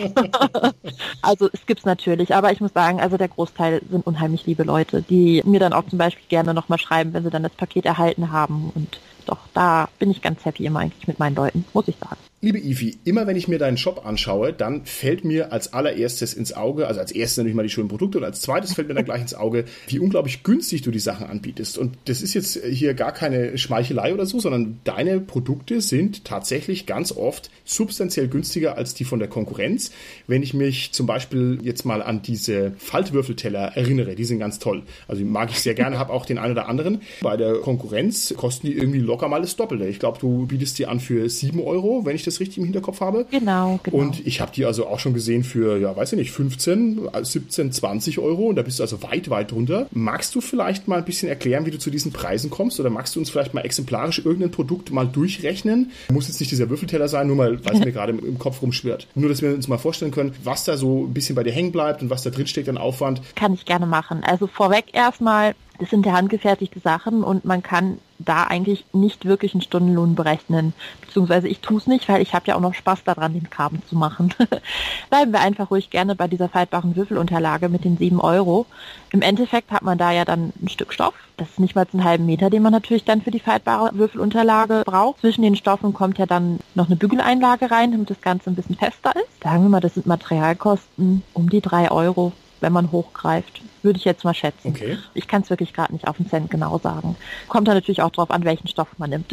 also es gibt's natürlich, aber ich muss sagen, also der Großteil sind unheimlich liebe Leute, die mir dann auch zum Beispiel gerne nochmal schreiben, wenn sie dann das Paket erhalten haben. Und doch, da bin ich ganz happy immer eigentlich mit meinen Leuten, muss ich sagen. Liebe Ivi, immer wenn ich mir deinen Shop anschaue, dann fällt mir als allererstes ins Auge, also als erstes natürlich mal die schönen Produkte und als zweites fällt mir dann gleich ins Auge, wie unglaublich günstig du die Sachen anbietest. Und das ist jetzt hier gar keine Schmeichelei oder so, sondern deine Produkte sind tatsächlich ganz oft substanziell günstiger als die von der Konkurrenz. Wenn ich mich zum Beispiel jetzt mal an diese Faltwürfelteller erinnere, die sind ganz toll. Also mag ich sehr gerne, habe auch den einen oder anderen. Bei der Konkurrenz kosten die irgendwie locker mal das Doppelte. Ich glaube, du bietest die an für sieben Euro, wenn ich das richtig im Hinterkopf habe. Genau, genau. Und ich habe die also auch schon gesehen für, ja, weiß ich nicht, 15, 17, 20 Euro. Und da bist du also weit, weit drunter. Magst du vielleicht mal ein bisschen erklären, wie du zu diesen Preisen kommst? Oder magst du uns vielleicht mal exemplarisch irgendein Produkt mal durchrechnen? Muss jetzt nicht dieser Würfelteller sein, nur mal, weil es mir gerade im Kopf rumschwirrt. Nur, dass wir uns mal vorstellen können, was da so ein bisschen bei dir hängen bleibt und was da drin steckt an Aufwand. Kann ich gerne machen. Also vorweg erstmal, das sind ja handgefertigte Sachen und man kann da eigentlich nicht wirklich einen Stundenlohn berechnen. Beziehungsweise ich tue es nicht, weil ich habe ja auch noch Spaß daran, den Kram zu machen. Bleiben wir einfach ruhig gerne bei dieser faltbaren Würfelunterlage mit den sieben Euro. Im Endeffekt hat man da ja dann ein Stück Stoff. Das ist nicht mal einen halben Meter, den man natürlich dann für die faltbare Würfelunterlage braucht. Zwischen den Stoffen kommt ja dann noch eine Bügeleinlage rein, damit das Ganze ein bisschen fester ist. Sagen wir mal, das sind Materialkosten um die drei Euro wenn man hochgreift. Würde ich jetzt mal schätzen. Okay. Ich kann es wirklich gerade nicht auf den Cent genau sagen. Kommt da natürlich auch drauf an, welchen Stoff man nimmt.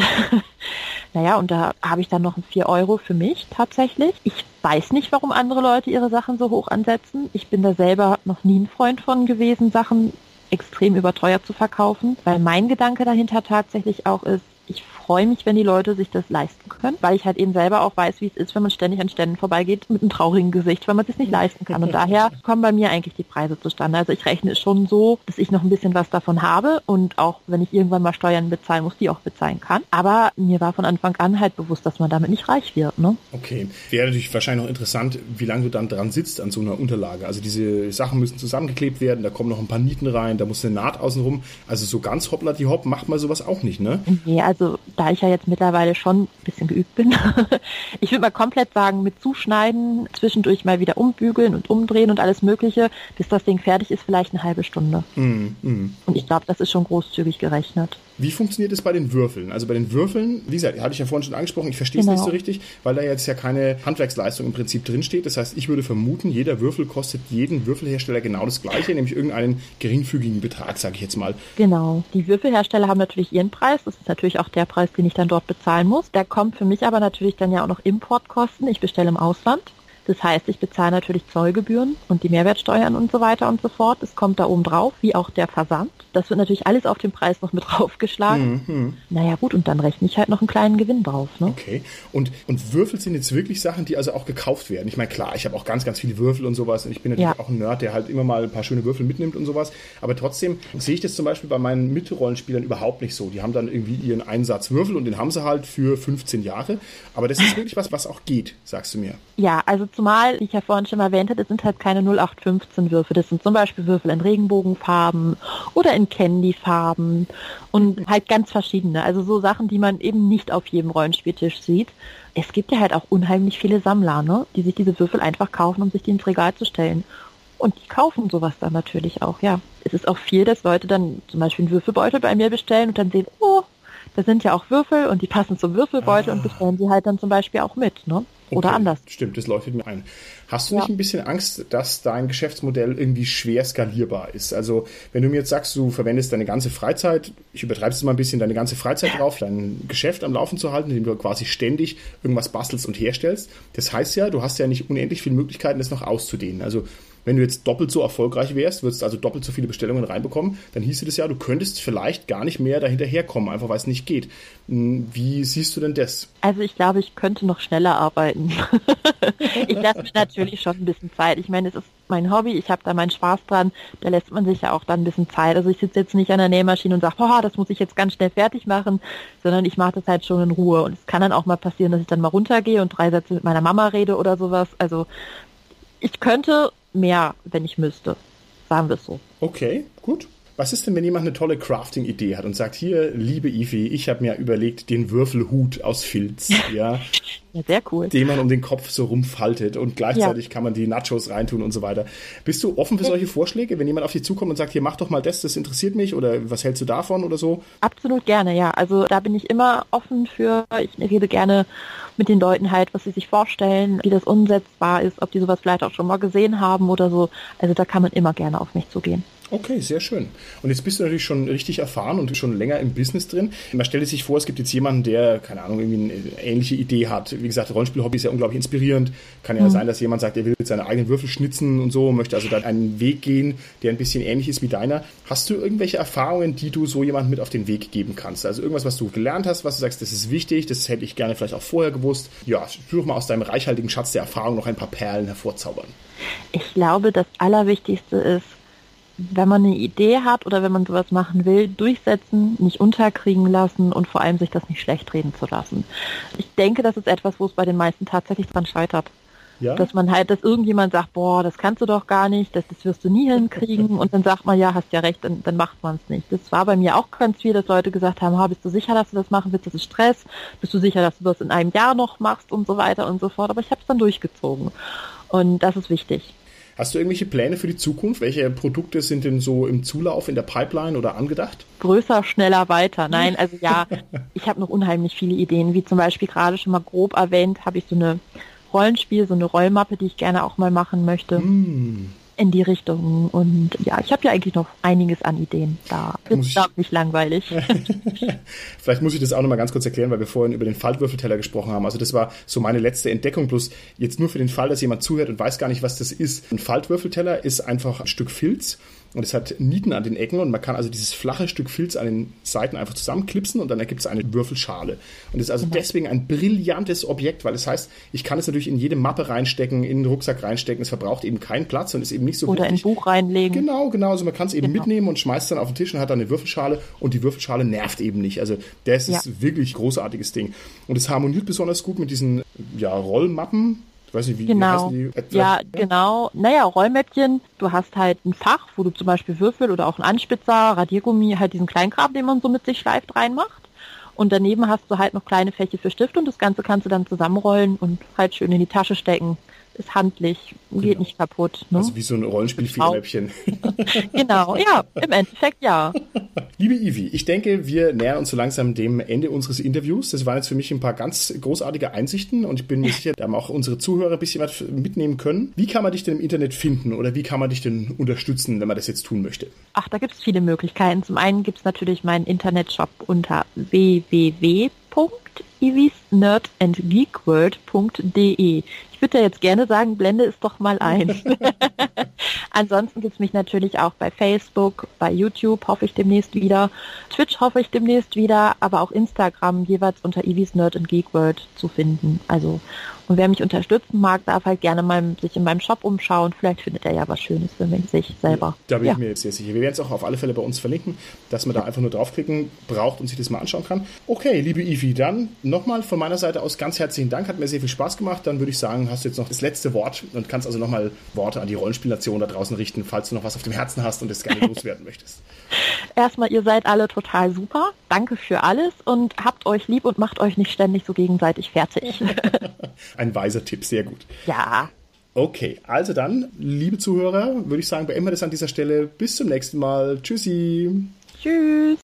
naja, und da habe ich dann noch 4 Euro für mich tatsächlich. Ich weiß nicht, warum andere Leute ihre Sachen so hoch ansetzen. Ich bin da selber noch nie ein Freund von gewesen, Sachen extrem überteuert zu verkaufen, weil mein Gedanke dahinter tatsächlich auch ist, ich freue mich, wenn die Leute sich das leisten können, weil ich halt eben selber auch weiß, wie es ist, wenn man ständig an Ständen vorbeigeht mit einem traurigen Gesicht, weil man es sich nicht leisten kann. Und daher kommen bei mir eigentlich die Preise zustande. Also ich rechne es schon so, dass ich noch ein bisschen was davon habe und auch wenn ich irgendwann mal Steuern bezahlen muss, die auch bezahlen kann. Aber mir war von Anfang an halt bewusst, dass man damit nicht reich wird. Ne? Okay. Wäre natürlich wahrscheinlich noch interessant, wie lange du dann dran sitzt an so einer Unterlage. Also diese Sachen müssen zusammengeklebt werden, da kommen noch ein paar Nieten rein, da muss eine Naht außenrum. Also so ganz hoppla die hopp macht man sowas auch nicht, ne? Nee, also da ich ja jetzt mittlerweile schon ein bisschen geübt bin, ich würde mal komplett sagen, mit Zuschneiden, zwischendurch mal wieder umbügeln und umdrehen und alles Mögliche, bis das Ding fertig ist, vielleicht eine halbe Stunde. Mm, mm. Und ich glaube, das ist schon großzügig gerechnet. Wie funktioniert es bei den Würfeln? Also bei den Würfeln, wie gesagt, hatte ich ja vorhin schon angesprochen, ich verstehe es Genau. nicht so richtig, weil da jetzt ja keine Handwerksleistung im Prinzip drinsteht. Das heißt, ich würde vermuten, jeder Würfel kostet jeden Würfelhersteller genau das gleiche, nämlich irgendeinen geringfügigen Betrag, sage ich jetzt mal. Genau. Die Würfelhersteller haben natürlich ihren Preis. Das ist natürlich auch der Preis, den ich dann dort bezahlen muss. Da kommt für mich aber natürlich dann ja auch noch Importkosten. Ich bestelle im Ausland. Das heißt, ich bezahle natürlich Zollgebühren und die Mehrwertsteuern und so weiter und so fort. Es kommt da oben drauf, wie auch der Versand. Das wird natürlich alles auf den Preis noch mit draufgeschlagen. Mhm. Naja gut, und dann rechne ich halt noch einen kleinen Gewinn drauf. Ne? Okay. Und, und Würfel sind jetzt wirklich Sachen, die also auch gekauft werden. Ich meine, klar, ich habe auch ganz, ganz viele Würfel und sowas. Und ich bin natürlich Ja. auch ein Nerd, der halt immer mal ein paar schöne Würfel mitnimmt und sowas. Aber trotzdem sehe ich das zum Beispiel bei meinen Mitrollenspielern überhaupt nicht so. Die haben dann irgendwie ihren Einsatz Würfel und den haben sie halt für 15 Jahre. Aber das ist wirklich was, was auch geht, sagst du mir. Ja, also Zumal, wie ich ja vorhin schon erwähnt habe, das sind halt keine 0815 Würfel. Das sind zum Beispiel Würfel in Regenbogenfarben oder in Candyfarben und halt ganz verschiedene. Also so Sachen, die man eben nicht auf jedem Rollenspieltisch sieht. Es gibt ja halt auch unheimlich viele Sammler, ne? die sich diese Würfel einfach kaufen, um sich die ins Regal zu stellen. Und die kaufen sowas dann natürlich auch, ja. Es ist auch viel, dass Leute dann zum Beispiel einen Würfelbeutel bei mir bestellen und dann sehen, oh, da sind ja auch Würfel und die passen zum Würfelbeutel ah. und bestellen sie halt dann zum Beispiel auch mit, ne? Oder okay, anders. Stimmt, das leuchtet mir ein. Hast du ja. nicht ein bisschen Angst, dass dein Geschäftsmodell irgendwie schwer skalierbar ist? Also, wenn du mir jetzt sagst, du verwendest deine ganze Freizeit, ich übertreibe es mal ein bisschen, deine ganze Freizeit drauf, dein Geschäft am Laufen zu halten, indem du quasi ständig irgendwas bastelst und herstellst. Das heißt ja, du hast ja nicht unendlich viele Möglichkeiten, das noch auszudehnen. Also, wenn du jetzt doppelt so erfolgreich wärst, würdest also doppelt so viele Bestellungen reinbekommen, dann hieße das ja, du könntest vielleicht gar nicht mehr dahinterherkommen, einfach weil es nicht geht. Hm, wie siehst du denn das? Also ich glaube, ich könnte noch schneller arbeiten. ich lasse mir natürlich schon ein bisschen Zeit. Ich meine, es ist mein Hobby, ich habe da meinen Spaß dran, da lässt man sich ja auch dann ein bisschen Zeit. Also ich sitze jetzt nicht an der Nähmaschine und sage, oh, das muss ich jetzt ganz schnell fertig machen, sondern ich mache das halt schon in Ruhe. Und es kann dann auch mal passieren, dass ich dann mal runtergehe und drei Sätze mit meiner Mama rede oder sowas. Also ich könnte mehr, wenn ich müsste. Sagen wir es so. Okay, gut. Was ist denn, wenn jemand eine tolle Crafting-Idee hat und sagt, hier, liebe Ivi, ich habe mir überlegt, den Würfelhut aus Filz, ja, ja, sehr cool, den man um den Kopf so rumfaltet und gleichzeitig ja. kann man die Nachos reintun und so weiter. Bist du offen für solche Vorschläge, wenn jemand auf dich zukommt und sagt, hier, mach doch mal das, das interessiert mich oder was hältst du davon oder so? Absolut gerne, ja. Also da bin ich immer offen für. Ich rede gerne mit den Leuten halt, was sie sich vorstellen, wie das umsetzbar ist, ob die sowas vielleicht auch schon mal gesehen haben oder so. Also da kann man immer gerne auf mich zugehen. Okay, sehr schön. Und jetzt bist du natürlich schon richtig erfahren und schon länger im Business drin. Man stellt sich vor, es gibt jetzt jemanden, der, keine Ahnung, irgendwie eine ähnliche Idee hat. Wie gesagt, Rollenspiel-Hobby ist ja unglaublich inspirierend. Kann ja mhm. sein, dass jemand sagt, er will jetzt seine eigenen Würfel schnitzen und so, möchte also da einen Weg gehen, der ein bisschen ähnlich ist wie deiner. Hast du irgendwelche Erfahrungen, die du so jemandem mit auf den Weg geben kannst? Also irgendwas, was du gelernt hast, was du sagst, das ist wichtig, das hätte ich gerne vielleicht auch vorher gewusst. Ja, versuch mal aus deinem reichhaltigen Schatz der Erfahrung noch ein paar Perlen hervorzaubern. Ich glaube, das Allerwichtigste ist, wenn man eine Idee hat oder wenn man sowas machen will, durchsetzen, nicht unterkriegen lassen und vor allem sich das nicht schlecht reden zu lassen. Ich denke, das ist etwas, wo es bei den meisten tatsächlich dran scheitert. Ja? Dass man halt, dass irgendjemand sagt, boah, das kannst du doch gar nicht, das, das wirst du nie hinkriegen und dann sagt man, ja, hast ja recht, dann, dann macht man es nicht. Das war bei mir auch ganz viel, dass Leute gesagt haben, ha, bist du sicher, dass du das machen willst, das ist Stress, bist du sicher, dass du das in einem Jahr noch machst und so weiter und so fort, aber ich habe es dann durchgezogen und das ist wichtig. Hast du irgendwelche Pläne für die Zukunft? Welche Produkte sind denn so im Zulauf, in der Pipeline oder angedacht? Größer, schneller, weiter. Nein, also ja, ich habe noch unheimlich viele Ideen. Wie zum Beispiel gerade schon mal grob erwähnt, habe ich so eine Rollenspiel, so eine Rollmappe, die ich gerne auch mal machen möchte. Mm in die Richtung. Und ja, ich habe ja eigentlich noch einiges an Ideen da. Ist ich... nicht langweilig. Vielleicht muss ich das auch noch mal ganz kurz erklären, weil wir vorhin über den Faltwürfelteller gesprochen haben. Also das war so meine letzte Entdeckung. Plus jetzt nur für den Fall, dass jemand zuhört und weiß gar nicht, was das ist. Ein Faltwürfelteller ist einfach ein Stück Filz und es hat Nieten an den Ecken und man kann also dieses flache Stück Filz an den Seiten einfach zusammenklipsen und dann ergibt es eine Würfelschale. Und es ist also genau. deswegen ein brillantes Objekt, weil es das heißt, ich kann es natürlich in jede Mappe reinstecken, in den Rucksack reinstecken. Es verbraucht eben keinen Platz und ist eben nicht so Oder in ein Buch reinlegen. Genau, genau. Also man kann es eben genau. mitnehmen und schmeißt es dann auf den Tisch und hat dann eine Würfelschale und die Würfelschale nervt eben nicht. Also das ist ja. wirklich großartiges Ding. Und es harmoniert besonders gut mit diesen ja, Rollmappen, weiß nicht, wie, genau. die? Ja, ja, genau. Naja, Rollmäppchen, du hast halt ein Fach, wo du zum Beispiel Würfel oder auch ein Anspitzer, Radiergummi, halt diesen Kleinkram, den man so mit sich schleift, reinmacht. Und daneben hast du halt noch kleine Fächer für Stift und das Ganze kannst du dann zusammenrollen und halt schön in die Tasche stecken ist handlich, geht genau. nicht kaputt. Ne? Also wie so ein Rollenspiel-Federmäppchen. genau, ja, im Endeffekt ja. Liebe Ivi, ich denke, wir nähern uns so langsam dem Ende unseres Interviews. Das waren jetzt für mich ein paar ganz großartige Einsichten und ich bin mir sicher, da haben auch unsere Zuhörer ein bisschen was mitnehmen können. Wie kann man dich denn im Internet finden oder wie kann man dich denn unterstützen, wenn man das jetzt tun möchte? Ach, da gibt es viele Möglichkeiten. Zum einen gibt es natürlich meinen Internetshop unter www ivisnerdandgeekworld.de. Ich würde ja jetzt gerne sagen, blende es doch mal ein. Ansonsten gibt es mich natürlich auch bei Facebook, bei YouTube hoffe ich demnächst wieder, Twitch hoffe ich demnächst wieder, aber auch Instagram jeweils unter Ivis Nerd and Geek World zu finden. Also Und wer mich unterstützen mag, darf halt gerne mal sich in meinem Shop umschauen. Vielleicht findet er ja was Schönes für sich selber. Da bin ja. ich mir sehr sicher. Wir werden es auch auf alle Fälle bei uns verlinken, dass man da einfach nur draufklicken braucht und sich das mal anschauen kann. Okay, liebe Ivi, dann nochmal von meiner Seite aus ganz herzlichen Dank. Hat mir sehr viel Spaß gemacht. Dann würde ich sagen, hast du jetzt noch das letzte Wort und kannst also nochmal Worte an die Rollenspielnation da draußen richten, falls du noch was auf dem Herzen hast und es gerne loswerden möchtest. Erstmal, ihr seid alle total super. Danke für alles und habt euch lieb und macht euch nicht ständig so gegenseitig fertig. Ein weiser Tipp, sehr gut. Ja. Okay, also dann, liebe Zuhörer, würde ich sagen, beenden wir das an dieser Stelle. Bis zum nächsten Mal. Tschüssi. Tschüss.